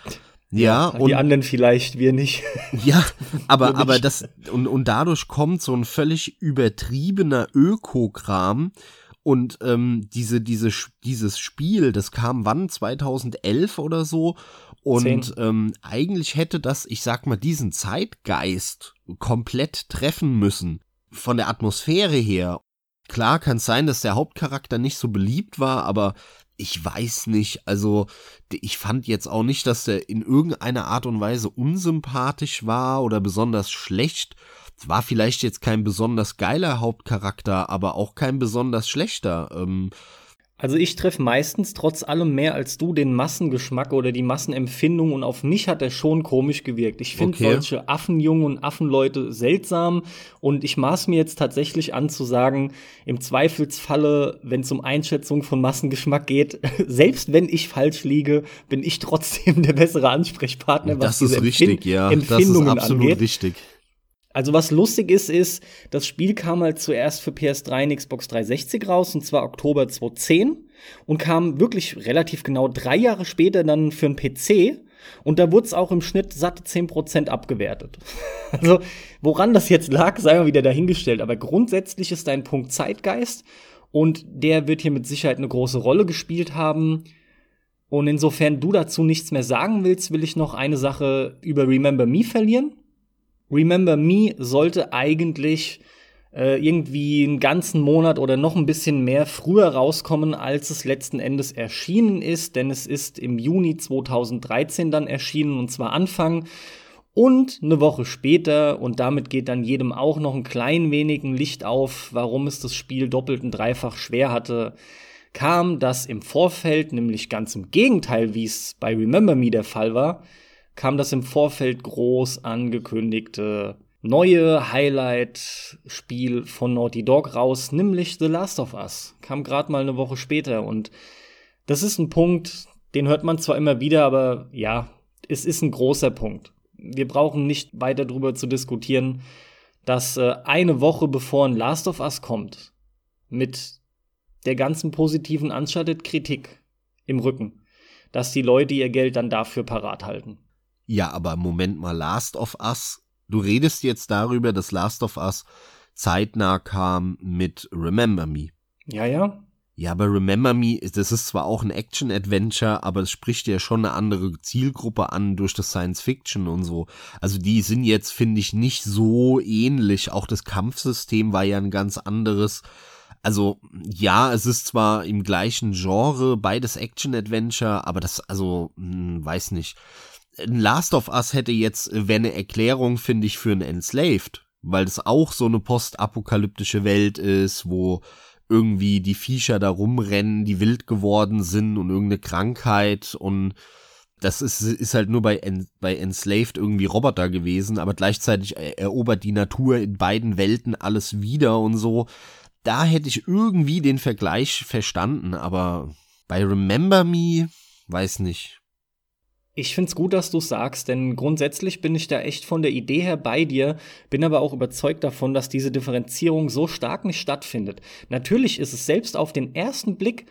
Ja, ja und die anderen vielleicht, wir nicht. Ja, aber, aber das, und, und dadurch kommt so ein völlig übertriebener Ökokram und ähm, diese, diese, dieses Spiel, das kam wann? 2011 oder so. Und ähm, eigentlich hätte das, ich sag mal, diesen Zeitgeist komplett treffen müssen von der Atmosphäre her, klar kann es sein, dass der Hauptcharakter nicht so beliebt war, aber ich weiß nicht, also ich fand jetzt auch nicht, dass er in irgendeiner Art und Weise unsympathisch war oder besonders schlecht. Es war vielleicht jetzt kein besonders geiler Hauptcharakter, aber auch kein besonders schlechter. Ähm, also ich treffe meistens trotz allem mehr als du den Massengeschmack oder die Massenempfindung und auf mich hat er schon komisch gewirkt. Ich finde okay. solche Affenjungen und Affenleute seltsam und ich maß mir jetzt tatsächlich an zu sagen, im Zweifelsfalle, wenn es um Einschätzung von Massengeschmack geht, selbst wenn ich falsch liege, bin ich trotzdem der bessere Ansprechpartner, was das ist richtig, Empfind ja. Empfindungen das ist absolut angeht. richtig. Also was lustig ist, ist, das Spiel kam halt zuerst für PS3 und Xbox 360 raus, und zwar Oktober 2010, und kam wirklich relativ genau drei Jahre später dann für einen PC. Und da wurde es auch im Schnitt satte 10% abgewertet. also, woran das jetzt lag, sei mal wieder dahingestellt. Aber grundsätzlich ist dein Punkt Zeitgeist und der wird hier mit Sicherheit eine große Rolle gespielt haben. Und insofern du dazu nichts mehr sagen willst, will ich noch eine Sache über Remember Me verlieren. Remember Me sollte eigentlich äh, irgendwie einen ganzen Monat oder noch ein bisschen mehr früher rauskommen, als es letzten Endes erschienen ist, denn es ist im Juni 2013 dann erschienen und zwar Anfang. Und eine Woche später, und damit geht dann jedem auch noch ein klein wenig ein Licht auf, warum es das Spiel doppelt und dreifach schwer hatte, kam das im Vorfeld, nämlich ganz im Gegenteil, wie es bei Remember Me der Fall war, kam das im Vorfeld groß angekündigte neue Highlight-Spiel von Naughty Dog raus, nämlich The Last of Us. Kam gerade mal eine Woche später und das ist ein Punkt, den hört man zwar immer wieder, aber ja, es ist ein großer Punkt. Wir brauchen nicht weiter darüber zu diskutieren, dass äh, eine Woche bevor ein Last of Us kommt, mit der ganzen positiven Uncharted-Kritik im Rücken, dass die Leute ihr Geld dann dafür parat halten. Ja, aber Moment mal, Last of Us. Du redest jetzt darüber, dass Last of Us zeitnah kam mit Remember Me. Ja, ja. Ja, aber Remember Me, das ist zwar auch ein Action-Adventure, aber es spricht ja schon eine andere Zielgruppe an durch das Science-Fiction und so. Also die sind jetzt, finde ich, nicht so ähnlich. Auch das Kampfsystem war ja ein ganz anderes. Also ja, es ist zwar im gleichen Genre, beides Action-Adventure, aber das, also, hm, weiß nicht. Last of Us hätte jetzt, äh, wäre eine Erklärung, finde ich, für ein Enslaved, weil das auch so eine postapokalyptische Welt ist, wo irgendwie die Viecher da rumrennen, die wild geworden sind und irgendeine Krankheit und das ist, ist halt nur bei, bei Enslaved irgendwie Roboter gewesen, aber gleichzeitig erobert die Natur in beiden Welten alles wieder und so. Da hätte ich irgendwie den Vergleich verstanden, aber bei Remember Me, weiß nicht. Ich finde es gut, dass du sagst, denn grundsätzlich bin ich da echt von der Idee her bei dir, bin aber auch überzeugt davon, dass diese Differenzierung so stark nicht stattfindet. Natürlich ist es selbst auf den ersten Blick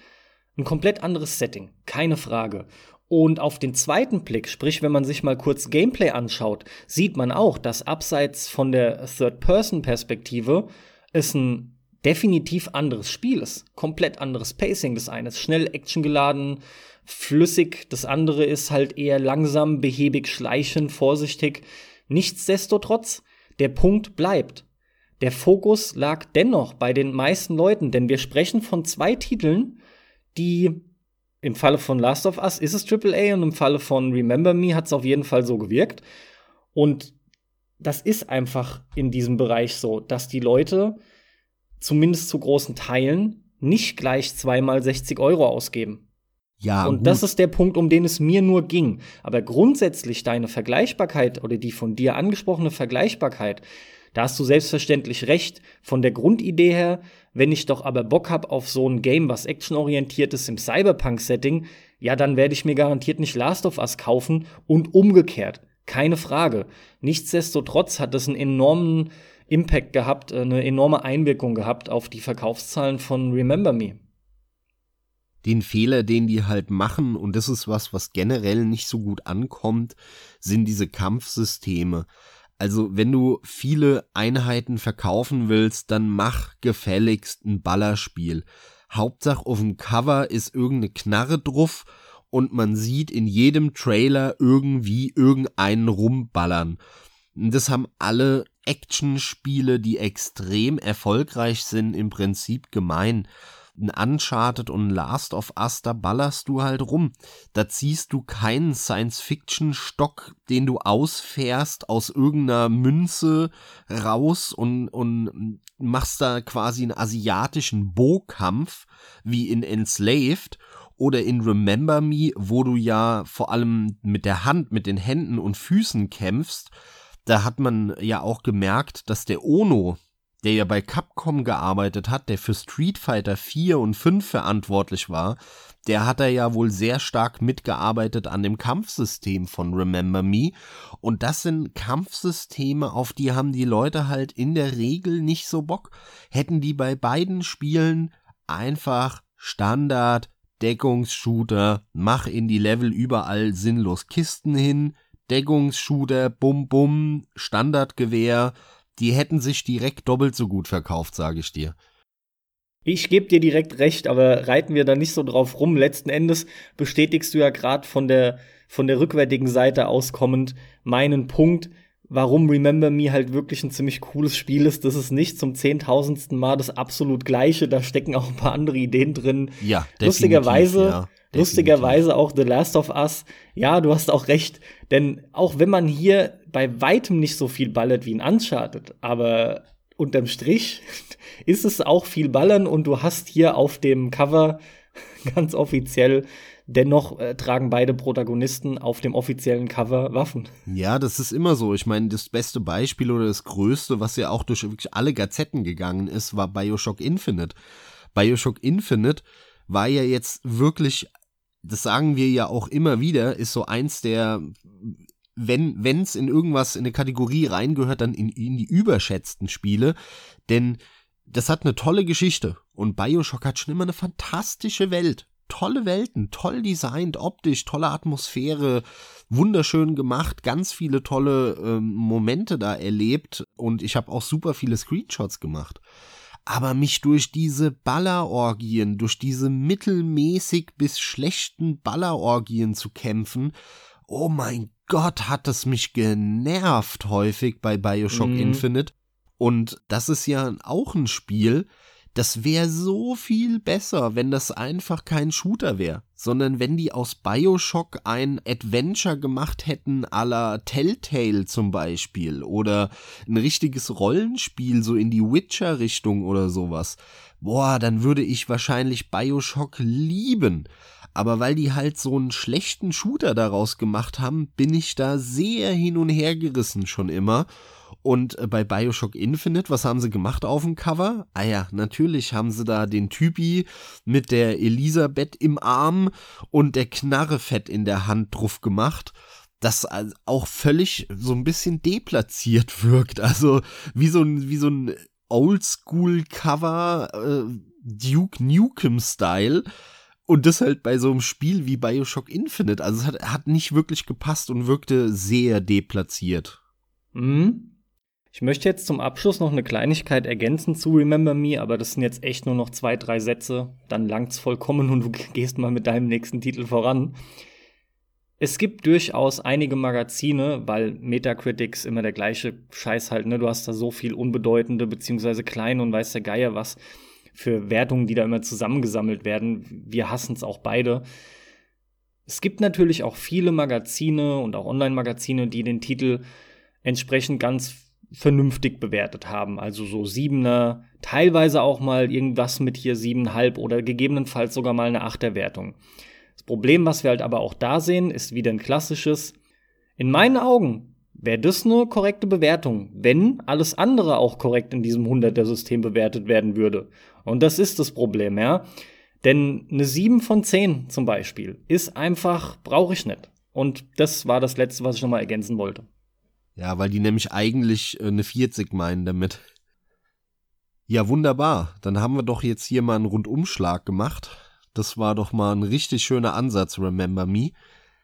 ein komplett anderes Setting, keine Frage. Und auf den zweiten Blick, sprich, wenn man sich mal kurz Gameplay anschaut, sieht man auch, dass abseits von der Third-Person-Perspektive es ein definitiv anderes Spiel ist. Komplett anderes Pacing. Das eine ist schnell actiongeladen, flüssig. Das andere ist halt eher langsam, behäbig, schleichend, vorsichtig. Nichtsdestotrotz, der Punkt bleibt. Der Fokus lag dennoch bei den meisten Leuten, denn wir sprechen von zwei Titeln, die im Falle von Last of Us ist es AAA und im Falle von Remember Me hat es auf jeden Fall so gewirkt. Und das ist einfach in diesem Bereich so, dass die Leute zumindest zu großen Teilen nicht gleich zweimal 60 Euro ausgeben. Ja. Und gut. das ist der Punkt, um den es mir nur ging. Aber grundsätzlich deine Vergleichbarkeit oder die von dir angesprochene Vergleichbarkeit, da hast du selbstverständlich recht. Von der Grundidee her, wenn ich doch aber Bock hab auf so ein Game, was actionorientiert ist im Cyberpunk-Setting, ja, dann werde ich mir garantiert nicht Last of Us kaufen und umgekehrt. Keine Frage. Nichtsdestotrotz hat das einen enormen Impact gehabt, äh, eine enorme Einwirkung gehabt auf die Verkaufszahlen von Remember Me. Den Fehler, den die halt machen, und das ist was, was generell nicht so gut ankommt, sind diese Kampfsysteme. Also, wenn du viele Einheiten verkaufen willst, dann mach gefälligst ein Ballerspiel. Hauptsache auf dem Cover ist irgendeine Knarre drauf und man sieht in jedem Trailer irgendwie irgendeinen rumballern. Das haben alle Actionspiele, die extrem erfolgreich sind, im Prinzip gemein. Ein Uncharted und ein Last of Us, da ballerst du halt rum. Da ziehst du keinen Science-Fiction-Stock, den du ausfährst aus irgendeiner Münze raus und, und machst da quasi einen asiatischen Bokampf wie in Enslaved oder in Remember Me, wo du ja vor allem mit der Hand, mit den Händen und Füßen kämpfst da hat man ja auch gemerkt, dass der Ono, der ja bei Capcom gearbeitet hat, der für Street Fighter 4 und 5 verantwortlich war, der hat da ja wohl sehr stark mitgearbeitet an dem Kampfsystem von Remember Me. Und das sind Kampfsysteme, auf die haben die Leute halt in der Regel nicht so Bock. Hätten die bei beiden Spielen einfach Standard, Deckungsshooter, mach in die Level überall sinnlos Kisten hin, Deckungsshooter, Bum Bum, Standardgewehr, die hätten sich direkt doppelt so gut verkauft, sage ich dir. Ich gebe dir direkt recht, aber reiten wir da nicht so drauf rum. Letzten Endes bestätigst du ja gerade von der, von der rückwärtigen Seite auskommend meinen Punkt, warum Remember Me halt wirklich ein ziemlich cooles Spiel ist. Das ist nicht zum zehntausendsten Mal das absolut gleiche. Da stecken auch ein paar andere Ideen drin. Ja, definitiv, Lustigerweise ja. Lustigerweise auch The Last of Us. Ja, du hast auch recht. Denn auch wenn man hier bei weitem nicht so viel ballert wie in Uncharted, aber unterm Strich ist es auch viel Ballern und du hast hier auf dem Cover ganz offiziell Dennoch äh, tragen beide Protagonisten auf dem offiziellen Cover Waffen. Ja, das ist immer so. Ich meine, das beste Beispiel oder das größte, was ja auch durch wirklich alle Gazetten gegangen ist, war Bioshock Infinite. Bioshock Infinite war ja jetzt wirklich das sagen wir ja auch immer wieder, ist so eins der, wenn es in irgendwas in eine Kategorie reingehört, dann in, in die überschätzten Spiele, denn das hat eine tolle Geschichte. Und Bioshock hat schon immer eine fantastische Welt. Tolle Welten, toll designt, optisch, tolle Atmosphäre, wunderschön gemacht, ganz viele tolle ähm, Momente da erlebt. Und ich habe auch super viele Screenshots gemacht aber mich durch diese Ballerorgien, durch diese mittelmäßig bis schlechten Ballerorgien zu kämpfen, oh mein Gott, hat es mich genervt häufig bei Bioshock mhm. Infinite. Und das ist ja auch ein Spiel, das wäre so viel besser, wenn das einfach kein Shooter wäre, sondern wenn die aus Bioshock ein Adventure gemacht hätten, à la Telltale zum Beispiel, oder ein richtiges Rollenspiel, so in die Witcher-Richtung oder sowas. Boah, dann würde ich wahrscheinlich Bioshock lieben. Aber weil die halt so einen schlechten Shooter daraus gemacht haben, bin ich da sehr hin und her gerissen schon immer. Und äh, bei Bioshock Infinite, was haben sie gemacht auf dem Cover? Ah ja, natürlich haben sie da den Typi mit der Elisabeth im Arm und der Knarrefett in der Hand drauf gemacht das auch völlig so ein bisschen deplatziert wirkt. Also wie so ein, wie so ein Oldschool-Cover, äh, Duke Nukem-Style. Und das halt bei so einem Spiel wie Bioshock Infinite. Also es hat, hat nicht wirklich gepasst und wirkte sehr deplatziert. Mhm. Ich möchte jetzt zum Abschluss noch eine Kleinigkeit ergänzen zu Remember Me, aber das sind jetzt echt nur noch zwei, drei Sätze. Dann langt's vollkommen und du gehst mal mit deinem nächsten Titel voran. Es gibt durchaus einige Magazine, weil Metacritics immer der gleiche Scheiß halt, ne? Du hast da so viel unbedeutende beziehungsweise kleine und weiß der Geier was für Wertungen, die da immer zusammengesammelt werden. Wir hassen es auch beide. Es gibt natürlich auch viele Magazine und auch Online-Magazine, die den Titel entsprechend ganz vernünftig bewertet haben. Also so Siebener, teilweise auch mal irgendwas mit hier siebenhalb oder gegebenenfalls sogar mal eine Achterwertung. Das Problem, was wir halt aber auch da sehen, ist wieder ein klassisches. In meinen Augen wäre das eine korrekte Bewertung, wenn alles andere auch korrekt in diesem 100er-System bewertet werden würde. Und das ist das Problem, ja. Denn eine 7 von 10 zum Beispiel ist einfach, brauche ich nicht. Und das war das Letzte, was ich nochmal ergänzen wollte. Ja, weil die nämlich eigentlich äh, eine 40 meinen damit. Ja, wunderbar. Dann haben wir doch jetzt hier mal einen Rundumschlag gemacht. Das war doch mal ein richtig schöner Ansatz, Remember Me.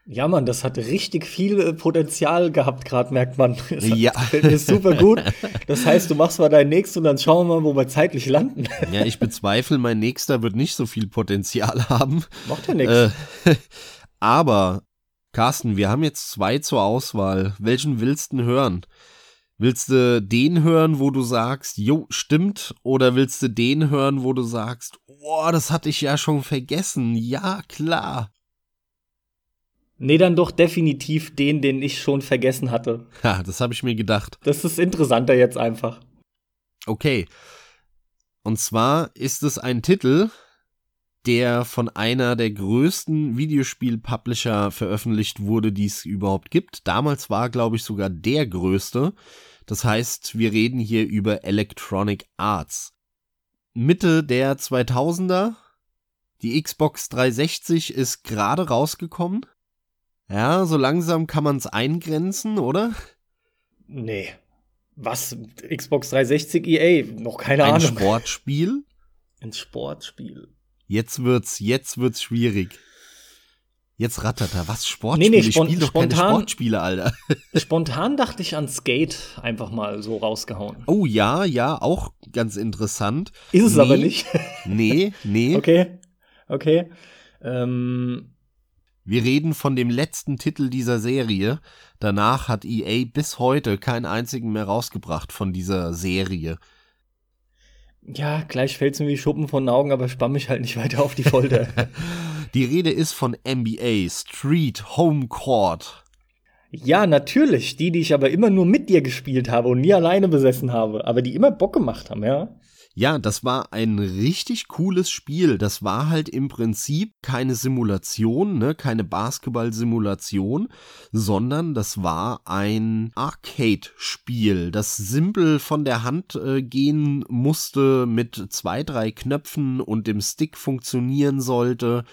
Ja, Mann, das hat richtig viel äh, Potenzial gehabt, gerade merkt man. Das ja. Fällt mir super gut. Das heißt, du machst mal dein nächstes und dann schauen wir mal, wo wir zeitlich landen. Ja, ich bezweifle, mein nächster wird nicht so viel Potenzial haben. Macht ja nichts. Äh, aber Carsten, wir haben jetzt zwei zur Auswahl. Welchen willst du hören? Willst du den hören, wo du sagst, jo, stimmt, oder willst du den hören, wo du sagst, boah, das hatte ich ja schon vergessen. Ja, klar. Nee, dann doch definitiv den, den ich schon vergessen hatte. Ja, das habe ich mir gedacht. Das ist interessanter jetzt einfach. Okay. Und zwar ist es ein Titel, der von einer der größten Videospiel-Publisher veröffentlicht wurde, die es überhaupt gibt. Damals war, glaube ich, sogar der größte. Das heißt, wir reden hier über Electronic Arts. Mitte der 2000er. Die Xbox 360 ist gerade rausgekommen. Ja, so langsam kann man es eingrenzen, oder? Nee. Was? Xbox 360 EA? Noch keine Ein Ahnung. Sportspiel? Ein Sportspiel. Jetzt wird's, jetzt wird's schwierig. Jetzt rattert er. Was Sportspiele? Nee, nee, ich spon- spiele doch keine spontan- Sportspiele, Alter. Spontan dachte ich an Skate einfach mal so rausgehauen. Oh ja, ja, auch ganz interessant. Ist es Nee. aber nicht. Nee, nee. okay. Okay. Ähm, Wir reden von dem letzten Titel dieser Serie. Danach hat EA bis heute keinen einzigen mehr rausgebracht von dieser Serie. Ja, gleich fällt's mir wie Schuppen von den Augen, aber spann mich halt nicht weiter auf die Folter. Die Rede ist von NBA Street Home Court. ja, natürlich. Die, die ich aber immer nur mit dir gespielt habe und nie alleine besessen habe, aber die immer Bock gemacht haben, ja. Ja, das war ein richtig cooles Spiel. Das war halt im Prinzip keine Simulation, ne, keine Basketball-Simulation, sondern das war ein Arcade-Spiel, das simpel von der Hand äh, gehen musste, mit zwei, drei Knöpfen und dem Stick funktionieren sollte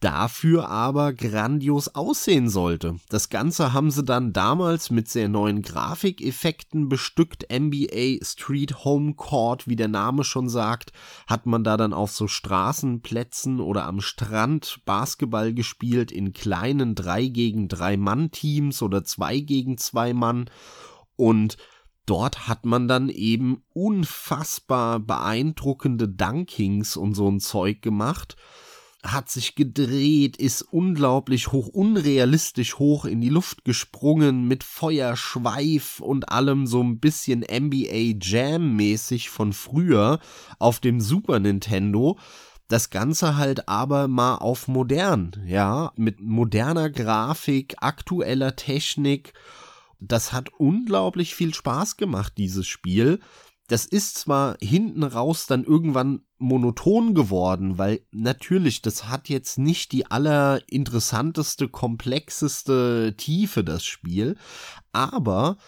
dafür aber grandios aussehen sollte. Das Ganze haben sie dann damals mit sehr neuen Grafikeffekten bestückt. NBA Street Home Court, wie der Name schon sagt, hat man da dann auf so Straßenplätzen oder am Strand Basketball gespielt in kleinen 3 gegen 3 Mann Teams oder 2 gegen 2 Mann und Dort hat man dann eben unfassbar beeindruckende Dunkings und so ein Zeug gemacht hat sich gedreht, ist unglaublich hoch, unrealistisch hoch in die Luft gesprungen mit Feuerschweif und allem so ein bisschen NBA Jam mäßig von früher auf dem Super Nintendo. Das Ganze halt aber mal auf modern, ja, mit moderner Grafik, aktueller Technik. Das hat unglaublich viel Spaß gemacht, dieses Spiel das ist zwar hinten raus dann irgendwann monoton geworden, weil natürlich, das hat jetzt nicht die allerinteressanteste, komplexeste Tiefe, das Spiel, aber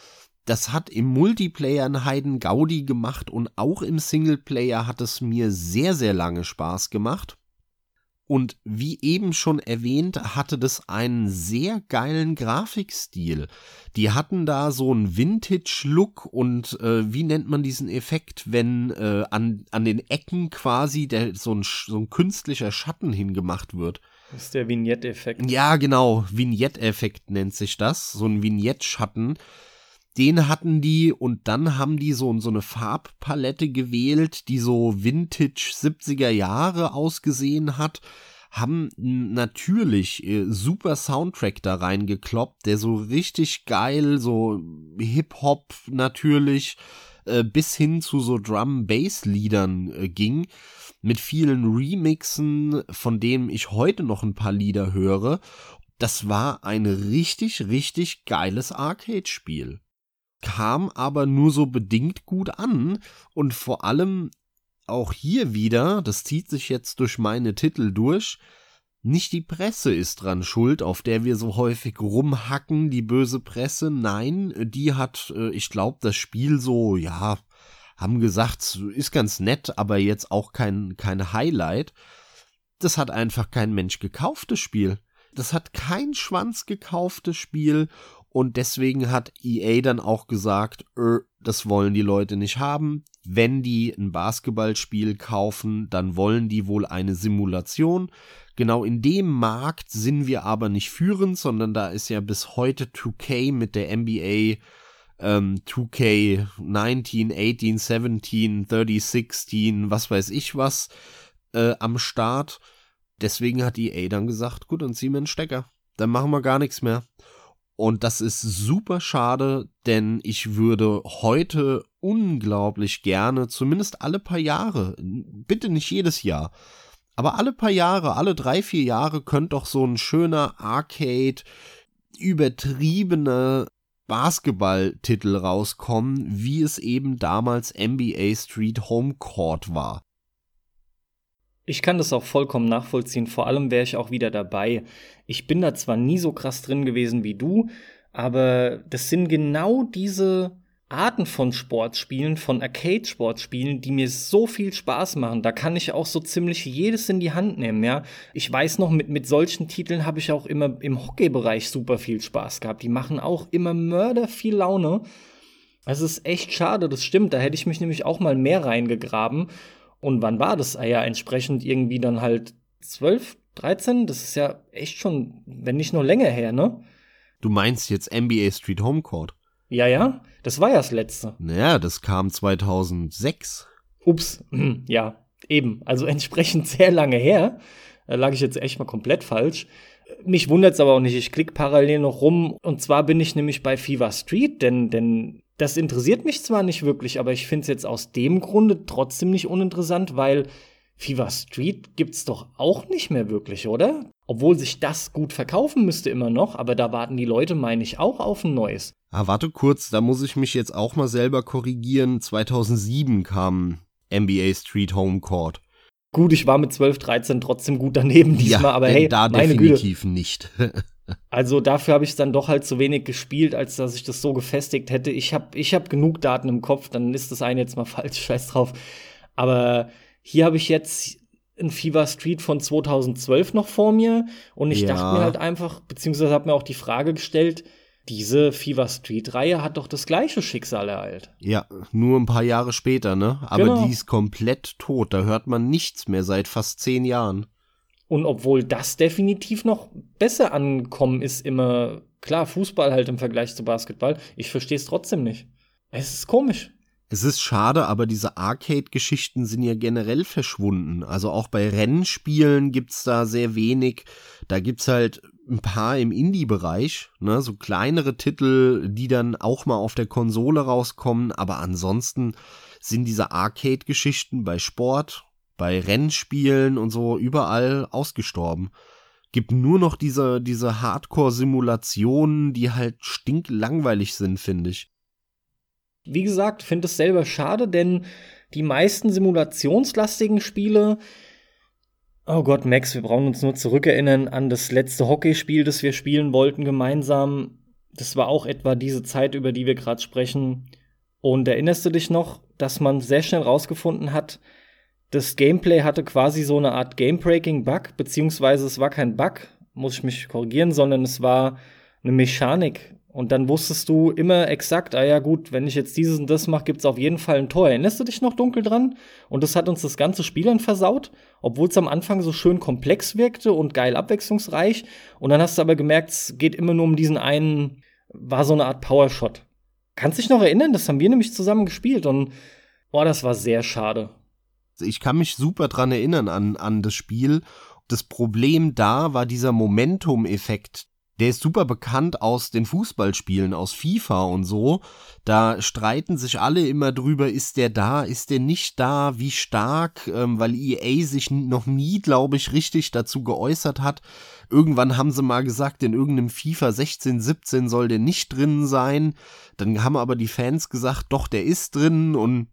das hat im Multiplayer einen Heiden Gaudi gemacht und auch im Singleplayer hat es mir sehr, sehr lange Spaß gemacht. Und wie eben schon erwähnt, hatte das einen sehr geilen Grafikstil. Die hatten da so einen Vintage-Look und äh, wie nennt man diesen Effekt, wenn äh, an, an den Ecken quasi der, so, ein, so ein künstlicher Schatten hingemacht wird. Das ist der Vignette-Effekt. Ja, genau, Vignette-Effekt nennt sich das, so ein Vignette-Schatten. Den hatten die und dann haben die so, so eine Farbpalette gewählt, die so Vintage 70er Jahre ausgesehen hat haben natürlich äh, super Soundtrack da reingekloppt, der so richtig geil, so Hip-Hop natürlich, äh, bis hin zu so Drum-Bass-Liedern äh, ging, mit vielen Remixen, von denen ich heute noch ein paar Lieder höre. Das war ein richtig, richtig geiles Arcade-Spiel kam aber nur so bedingt gut an und vor allem auch hier wieder, das zieht sich jetzt durch meine Titel durch, nicht die Presse ist dran schuld, auf der wir so häufig rumhacken, die böse Presse. Nein, die hat, äh, ich glaube, das Spiel so, ja, haben gesagt, ist ganz nett, aber jetzt auch kein, kein Highlight. Das hat einfach kein Mensch gekauft, das Spiel. Das hat kein Schwanz gekauftes Spiel und deswegen hat EA dann auch gesagt, äh, das wollen die Leute nicht haben. Wenn die ein Basketballspiel kaufen, dann wollen die wohl eine Simulation. Genau in dem Markt sind wir aber nicht führend, sondern da ist ja bis heute 2K mit der NBA ähm, 2K 19, 18, 17, 30, 16, was weiß ich was äh, am Start. Deswegen hat EA dann gesagt, gut, dann ziehen wir einen Stecker. Dann machen wir gar nichts mehr. Und das ist super schade, denn ich würde heute unglaublich gerne, zumindest alle paar Jahre, bitte nicht jedes Jahr, aber alle paar Jahre, alle drei, vier Jahre könnte doch so ein schöner Arcade, übertriebene Basketballtitel rauskommen, wie es eben damals NBA Street Home Court war. Ich kann das auch vollkommen nachvollziehen. Vor allem wäre ich auch wieder dabei. Ich bin da zwar nie so krass drin gewesen wie du, aber das sind genau diese Arten von Sportspielen, von Arcade-Sportspielen, die mir so viel Spaß machen. Da kann ich auch so ziemlich jedes in die Hand nehmen, ja. Ich weiß noch, mit, mit solchen Titeln habe ich auch immer im Hockeybereich super viel Spaß gehabt. Die machen auch immer mörder viel Laune. Es ist echt schade, das stimmt. Da hätte ich mich nämlich auch mal mehr reingegraben. Und wann war das? Ah ja, entsprechend irgendwie dann halt 12, 13? Das ist ja echt schon, wenn nicht nur länger her, ne? Du meinst jetzt NBA Street Home Court? Ja, ja, das war ja das letzte. Naja, das kam 2006. Ups, ja, eben. Also entsprechend sehr lange her. Da lag ich jetzt echt mal komplett falsch. Mich wundert es aber auch nicht. Ich klicke parallel noch rum. Und zwar bin ich nämlich bei Fever Street, denn, denn das interessiert mich zwar nicht wirklich, aber ich finde es jetzt aus dem Grunde trotzdem nicht uninteressant, weil Fever Street gibt's doch auch nicht mehr wirklich, oder? Obwohl sich das gut verkaufen müsste immer noch, aber da warten die Leute, meine ich, auch auf ein neues. Ah, warte kurz, da muss ich mich jetzt auch mal selber korrigieren. 2007 kam NBA Street Home Court. Gut, ich war mit 12, 13 trotzdem gut daneben diesmal, ja, aber hey, da meine definitiv Güte. nicht. Also dafür habe ich es dann doch halt zu wenig gespielt, als dass ich das so gefestigt hätte. Ich habe ich hab genug Daten im Kopf, dann ist das eine jetzt mal falsch, scheiß drauf. Aber hier habe ich jetzt ein Fever Street von 2012 noch vor mir und ich ja. dachte mir halt einfach, beziehungsweise habe mir auch die Frage gestellt, diese Fever Street-Reihe hat doch das gleiche Schicksal ereilt. Ja, nur ein paar Jahre später, ne? Aber genau. die ist komplett tot. Da hört man nichts mehr seit fast zehn Jahren. Und obwohl das definitiv noch besser ankommen ist, immer klar, Fußball halt im Vergleich zu Basketball, ich verstehe es trotzdem nicht. Es ist komisch. Es ist schade, aber diese Arcade-Geschichten sind ja generell verschwunden. Also auch bei Rennspielen gibt's da sehr wenig. Da gibt's halt ein paar im Indie-Bereich, ne, so kleinere Titel, die dann auch mal auf der Konsole rauskommen. Aber ansonsten sind diese Arcade-Geschichten bei Sport, bei Rennspielen und so überall ausgestorben. Gibt nur noch diese, diese Hardcore-Simulationen, die halt stinklangweilig sind, finde ich. Wie gesagt, finde es selber schade, denn die meisten simulationslastigen Spiele, oh Gott, Max, wir brauchen uns nur zurückerinnern an das letzte Hockeyspiel, das wir spielen wollten gemeinsam. Das war auch etwa diese Zeit, über die wir gerade sprechen. Und erinnerst du dich noch, dass man sehr schnell rausgefunden hat, das Gameplay hatte quasi so eine Art Game-Breaking-Bug, beziehungsweise es war kein Bug, muss ich mich korrigieren, sondern es war eine Mechanik. Und dann wusstest du immer exakt, ah ja gut, wenn ich jetzt dieses und das mache, gibt's auf jeden Fall ein Tor. Erinnerst du dich noch dunkel dran? Und das hat uns das ganze Spiel dann versaut, obwohl es am Anfang so schön komplex wirkte und geil abwechslungsreich. Und dann hast du aber gemerkt, es geht immer nur um diesen einen, war so eine Art Powershot Kannst dich noch erinnern? Das haben wir nämlich zusammen gespielt und boah, das war sehr schade. Ich kann mich super dran erinnern an, an das Spiel. Das Problem da war dieser Momentum-Effekt, der ist super bekannt aus den Fußballspielen, aus FIFA und so. Da streiten sich alle immer drüber, ist der da, ist der nicht da, wie stark, ähm, weil EA sich noch nie, glaube ich, richtig dazu geäußert hat. Irgendwann haben sie mal gesagt, in irgendeinem FIFA 16, 17 soll der nicht drin sein. Dann haben aber die Fans gesagt, doch, der ist drin und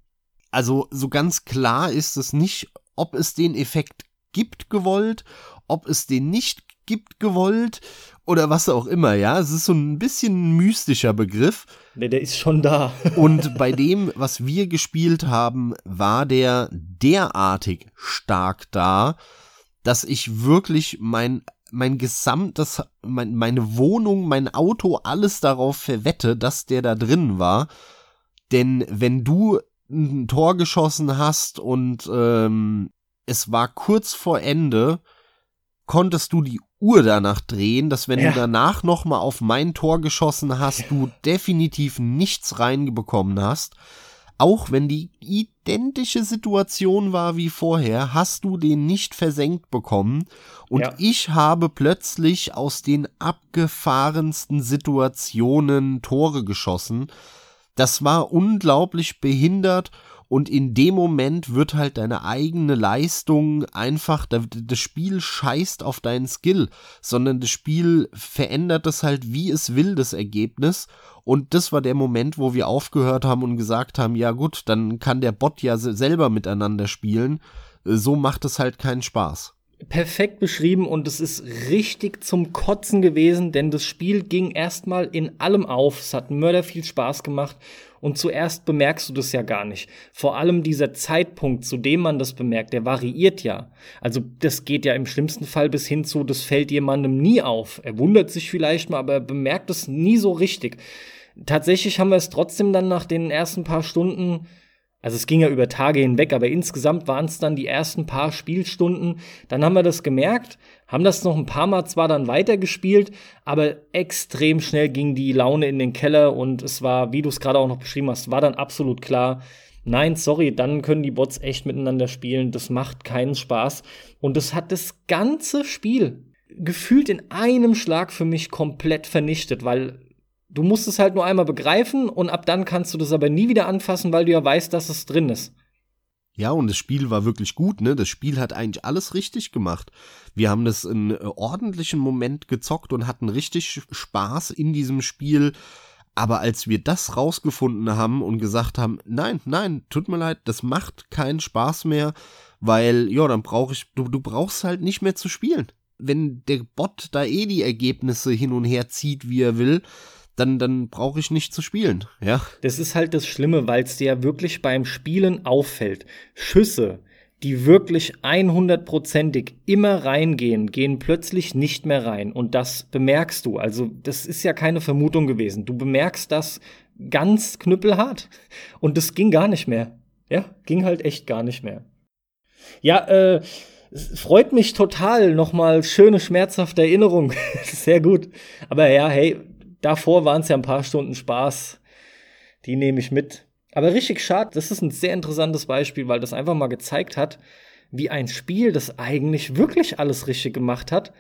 also so ganz klar ist es nicht, ob es den Effekt gibt gewollt, ob es den nicht gibt gewollt oder was auch immer, ja. Es ist so ein bisschen ein mystischer Begriff. Ne, der ist schon da. und bei dem, was wir gespielt haben, war der derartig stark da, dass ich wirklich mein mein gesamtes, mein, meine Wohnung, mein Auto, alles darauf verwette, dass der da drin war. Denn wenn du ein Tor geschossen hast und ähm, es war kurz vor Ende, konntest du die Uhr danach drehen, dass wenn ja. du danach noch mal auf mein Tor geschossen hast, du definitiv nichts reinbekommen hast. Auch wenn die identische Situation war wie vorher, hast du den nicht versenkt bekommen. Und ja. ich habe plötzlich aus den abgefahrensten Situationen Tore geschossen. Das war unglaublich behindert und in dem Moment wird halt deine eigene Leistung einfach, das Spiel scheißt auf deinen Skill, sondern das Spiel verändert es halt, wie es will, das Ergebnis. Und das war der Moment, wo wir aufgehört haben und gesagt haben, ja gut, dann kann der Bot ja selber miteinander spielen. So macht es halt keinen Spaß perfekt beschrieben und es ist richtig zum Kotzen gewesen, denn das Spiel ging erstmal in allem auf. Es hat mörder viel Spaß gemacht und zuerst bemerkst du das ja gar nicht. Vor allem dieser Zeitpunkt, zu dem man das bemerkt, der variiert ja. Also das geht ja im schlimmsten Fall bis hin zu, das fällt jemandem nie auf. Er wundert sich vielleicht mal, aber er bemerkt es nie so richtig. Tatsächlich haben wir es trotzdem dann nach den ersten paar Stunden also es ging ja über Tage hinweg, aber insgesamt waren es dann die ersten paar Spielstunden. Dann haben wir das gemerkt, haben das noch ein paar Mal zwar dann weitergespielt, aber extrem schnell ging die Laune in den Keller und es war, wie du es gerade auch noch beschrieben hast, war dann absolut klar, nein, sorry, dann können die Bots echt miteinander spielen, das macht keinen Spaß. Und es hat das ganze Spiel gefühlt in einem Schlag für mich komplett vernichtet, weil Du musst es halt nur einmal begreifen und ab dann kannst du das aber nie wieder anfassen, weil du ja weißt, dass es drin ist. Ja, und das Spiel war wirklich gut, ne? Das Spiel hat eigentlich alles richtig gemacht. Wir haben das in äh, ordentlichen Moment gezockt und hatten richtig Spaß in diesem Spiel. Aber als wir das rausgefunden haben und gesagt haben, nein, nein, tut mir leid, das macht keinen Spaß mehr, weil, ja, dann brauche ich, du, du brauchst halt nicht mehr zu spielen. Wenn der Bot da eh die Ergebnisse hin und her zieht, wie er will, dann, dann brauche ich nicht zu spielen, ja. Das ist halt das Schlimme, weil es dir ja wirklich beim Spielen auffällt. Schüsse, die wirklich 100%ig immer reingehen, gehen plötzlich nicht mehr rein. Und das bemerkst du. Also, das ist ja keine Vermutung gewesen. Du bemerkst das ganz knüppelhart. Und das ging gar nicht mehr. Ja, ging halt echt gar nicht mehr. Ja, äh, freut mich total. Nochmal schöne, schmerzhafte Erinnerung. Sehr gut. Aber ja, hey, davor waren es ja ein paar Stunden Spaß. Die nehme ich mit. Aber richtig schade, das ist ein sehr interessantes Beispiel, weil das einfach mal gezeigt hat, wie ein Spiel, das eigentlich wirklich alles richtig gemacht hat,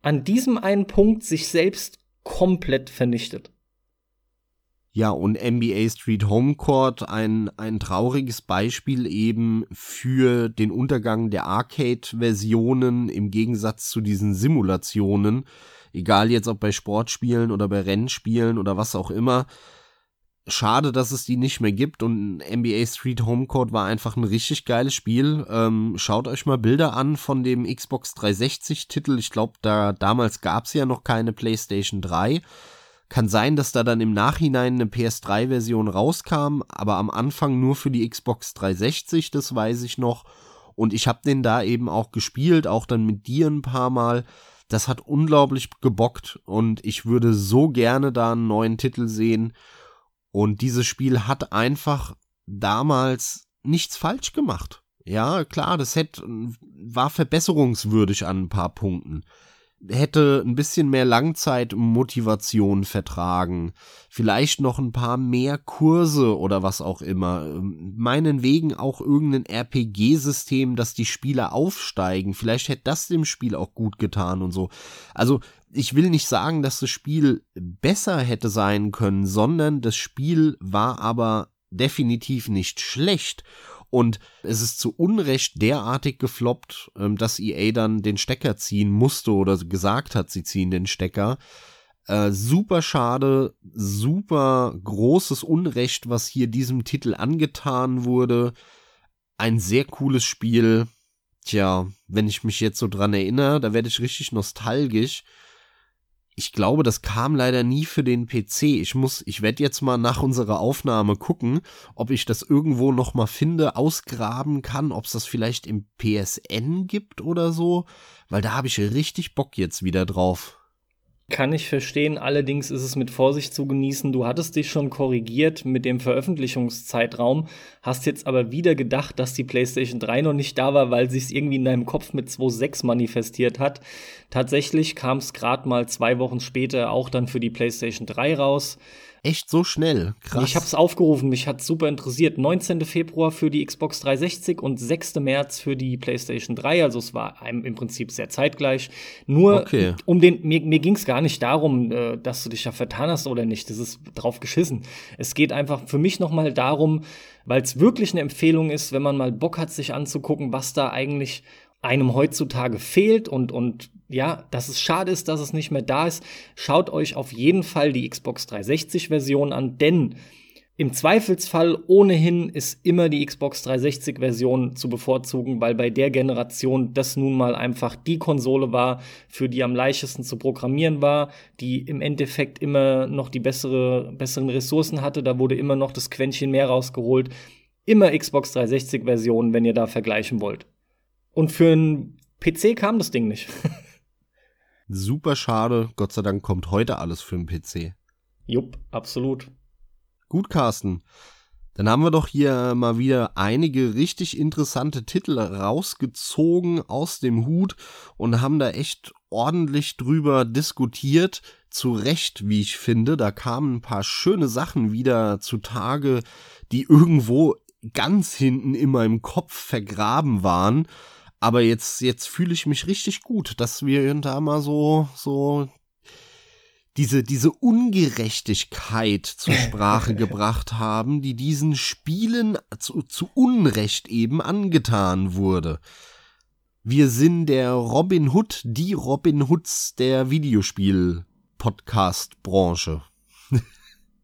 an diesem einen Punkt sich selbst komplett vernichtet. Ja, und NBA Street Home Court ein, ein trauriges Beispiel eben für den Untergang der Arcade-Versionen im Gegensatz zu diesen Simulationen, egal jetzt ob bei Sportspielen oder bei Rennspielen oder was auch immer. Schade, dass es die nicht mehr gibt und NBA Street Home Court war einfach ein richtig geiles Spiel. Ähm, schaut euch mal Bilder an von dem Xbox 360 Titel. Ich glaube, da damals gab es ja noch keine PlayStation 3. Kann sein, dass da dann im Nachhinein eine PS3-Version rauskam, aber am Anfang nur für die Xbox 360, das weiß ich noch. Und ich habe den da eben auch gespielt, auch dann mit dir ein paar Mal. Das hat unglaublich gebockt und ich würde so gerne da einen neuen Titel sehen. Und dieses Spiel hat einfach damals nichts falsch gemacht. Ja, klar, das hätte, war verbesserungswürdig an ein paar Punkten. Hätte ein bisschen mehr Langzeitmotivation vertragen. Vielleicht noch ein paar mehr Kurse oder was auch immer. Meinen Wegen auch irgendein RPG-System, dass die Spieler aufsteigen. Vielleicht hätte das dem Spiel auch gut getan und so. Also, ich will nicht sagen, dass das Spiel besser hätte sein können, sondern das Spiel war aber definitiv nicht schlecht. Und es ist zu Unrecht derartig gefloppt, ähm, dass EA dann den Stecker ziehen musste oder gesagt hat, sie ziehen den Stecker. Äh, super schade, super großes Unrecht, was hier diesem Titel angetan wurde. Ein sehr cooles Spiel. Tja, wenn ich mich jetzt so dran erinnere, da werde ich richtig nostalgisch ich glaube, das kam leider nie für den PC. Ich muss, ich werde jetzt mal nach unserer Aufnahme gucken, ob ich das irgendwo noch mal finde, ausgraben kann, ob es das vielleicht im PSN gibt oder so, weil da habe ich richtig Bock jetzt wieder drauf. Kann ich verstehen, allerdings ist es mit Vorsicht zu genießen. Du hattest dich schon korrigiert mit dem Veröffentlichungszeitraum, hast jetzt aber wieder gedacht, dass die PlayStation 3 noch nicht da war, weil sich es irgendwie in deinem Kopf mit 2.6 manifestiert hat. Tatsächlich kam es gerade mal zwei Wochen später auch dann für die PlayStation 3 raus. Echt so schnell? Krass. Ich habe es aufgerufen, mich hat super interessiert. 19. Februar für die Xbox 360 und 6. März für die PlayStation 3. Also es war einem im Prinzip sehr zeitgleich. Nur okay. um den, mir, mir ging es gar nicht darum, äh, dass du dich da vertan hast oder nicht. Das ist drauf geschissen. Es geht einfach für mich nochmal darum, weil es wirklich eine Empfehlung ist, wenn man mal Bock hat, sich anzugucken, was da eigentlich einem heutzutage fehlt und, und ja, dass es schade ist, dass es nicht mehr da ist, schaut euch auf jeden Fall die Xbox 360 Version an, denn im Zweifelsfall ohnehin ist immer die Xbox 360 Version zu bevorzugen, weil bei der Generation das nun mal einfach die Konsole war, für die am leichtesten zu programmieren war, die im Endeffekt immer noch die bessere, besseren Ressourcen hatte, da wurde immer noch das Quäntchen mehr rausgeholt. Immer Xbox 360 Version, wenn ihr da vergleichen wollt. Und für einen PC kam das Ding nicht. Super schade. Gott sei Dank kommt heute alles für den PC. Jupp, absolut. Gut, Carsten. Dann haben wir doch hier mal wieder einige richtig interessante Titel rausgezogen aus dem Hut und haben da echt ordentlich drüber diskutiert. Zu Recht, wie ich finde. Da kamen ein paar schöne Sachen wieder zutage, die irgendwo ganz hinten in meinem Kopf vergraben waren. Aber jetzt, jetzt fühle ich mich richtig gut, dass wir da mal so, so diese, diese Ungerechtigkeit zur Sprache gebracht haben, die diesen Spielen zu, zu Unrecht eben angetan wurde. Wir sind der Robin Hood, die Robin Hoods der Videospiel-Podcast-Branche.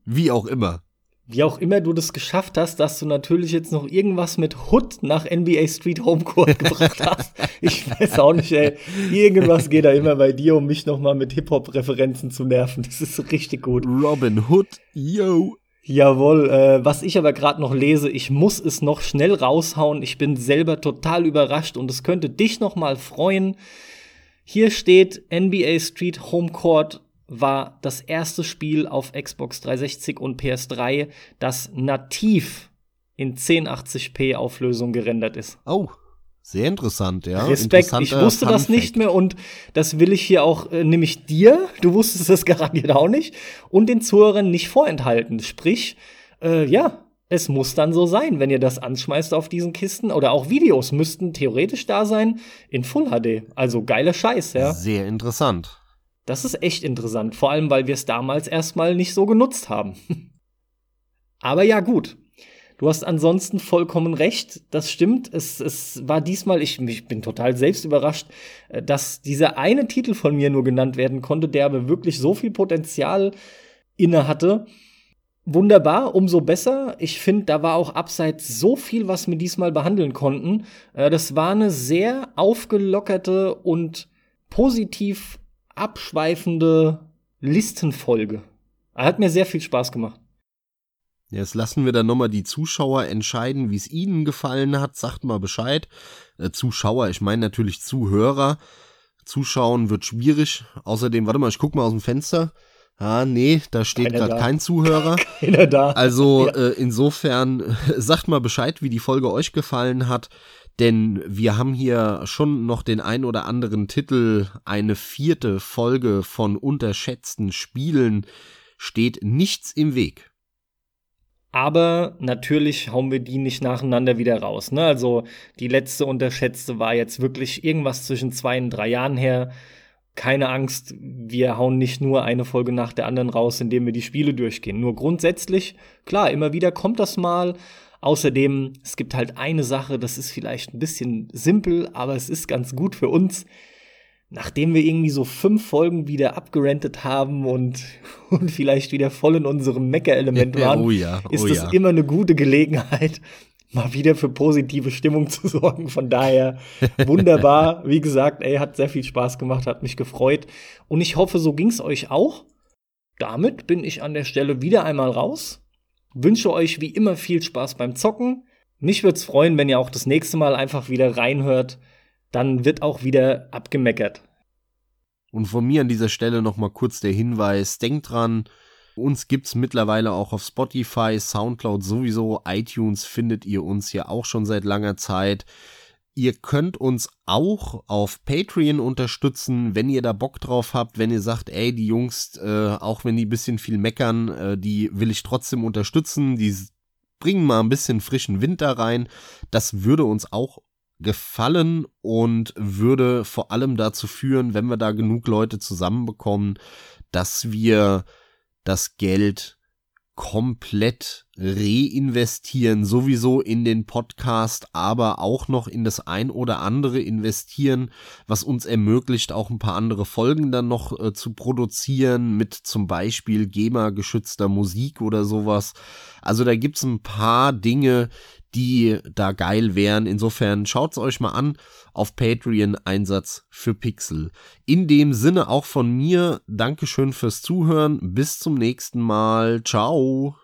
Wie auch immer wie auch immer du das geschafft hast, dass du natürlich jetzt noch irgendwas mit Hood nach NBA Street Homecourt gebracht hast. Ich weiß auch nicht, ey. Irgendwas geht da immer bei dir, um mich noch mal mit Hip-Hop-Referenzen zu nerven. Das ist richtig gut. Robin Hood, yo. Jawohl, äh, was ich aber gerade noch lese, ich muss es noch schnell raushauen. Ich bin selber total überrascht und es könnte dich noch mal freuen. Hier steht NBA Street Homecourt war das erste Spiel auf Xbox 360 und PS3, das nativ in 1080p Auflösung gerendert ist. Oh, sehr interessant, ja. Respekt, ich wusste das nicht mehr und das will ich hier auch, äh, nämlich dir, du wusstest das garantiert auch nicht, und den Zuhörern nicht vorenthalten. Sprich, äh, ja, es muss dann so sein, wenn ihr das anschmeißt auf diesen Kisten oder auch Videos müssten theoretisch da sein in Full HD. Also geiler Scheiß, ja. Sehr interessant. Das ist echt interessant, vor allem weil wir es damals erstmal nicht so genutzt haben. Aber ja, gut. Du hast ansonsten vollkommen recht, das stimmt. Es, es war diesmal, ich, ich bin total selbst überrascht, äh, dass dieser eine Titel von mir nur genannt werden konnte, der aber wirklich so viel Potenzial inne hatte. Wunderbar, umso besser. Ich finde, da war auch abseits so viel, was wir diesmal behandeln konnten. Äh, das war eine sehr aufgelockerte und positiv abschweifende Listenfolge. Hat mir sehr viel Spaß gemacht. Jetzt lassen wir dann nochmal die Zuschauer entscheiden, wie es ihnen gefallen hat. Sagt mal Bescheid. Äh, Zuschauer, ich meine natürlich Zuhörer. Zuschauen wird schwierig. Außerdem, warte mal, ich guck mal aus dem Fenster. Ah, nee, da steht gerade kein Zuhörer. Keiner da. Also ja. äh, insofern sagt mal Bescheid, wie die Folge euch gefallen hat. Denn wir haben hier schon noch den ein oder anderen Titel. Eine vierte Folge von unterschätzten Spielen steht nichts im Weg. Aber natürlich hauen wir die nicht nacheinander wieder raus. Ne? Also die letzte unterschätzte war jetzt wirklich irgendwas zwischen zwei und drei Jahren her. Keine Angst, wir hauen nicht nur eine Folge nach der anderen raus, indem wir die Spiele durchgehen. Nur grundsätzlich, klar, immer wieder kommt das mal. Außerdem, es gibt halt eine Sache, das ist vielleicht ein bisschen simpel, aber es ist ganz gut für uns nachdem wir irgendwie so fünf Folgen wieder abgerentet haben und, und vielleicht wieder voll in unserem Mecker-Element waren, oh ja, oh ist das ja. immer eine gute Gelegenheit, mal wieder für positive Stimmung zu sorgen. Von daher wunderbar. Wie gesagt, ey, hat sehr viel Spaß gemacht, hat mich gefreut. Und ich hoffe, so ging's euch auch. Damit bin ich an der Stelle wieder einmal raus. Wünsche euch wie immer viel Spaß beim Zocken. Mich würde es freuen, wenn ihr auch das nächste Mal einfach wieder reinhört dann wird auch wieder abgemeckert. Und von mir an dieser Stelle nochmal kurz der Hinweis, denkt dran, uns gibt's mittlerweile auch auf Spotify, Soundcloud sowieso, iTunes findet ihr uns ja auch schon seit langer Zeit. Ihr könnt uns auch auf Patreon unterstützen, wenn ihr da Bock drauf habt, wenn ihr sagt, ey, die Jungs, äh, auch wenn die bisschen viel meckern, äh, die will ich trotzdem unterstützen, die bringen mal ein bisschen frischen Wind da rein. Das würde uns auch gefallen und würde vor allem dazu führen, wenn wir da genug Leute zusammenbekommen, dass wir das Geld komplett reinvestieren, sowieso in den Podcast, aber auch noch in das ein oder andere investieren, was uns ermöglicht, auch ein paar andere Folgen dann noch äh, zu produzieren, mit zum Beispiel GEMA-geschützter Musik oder sowas. Also da gibt's ein paar Dinge, die da geil wären. Insofern schaut's euch mal an auf Patreon Einsatz für Pixel. In dem Sinne auch von mir, Dankeschön fürs Zuhören. Bis zum nächsten Mal. Ciao.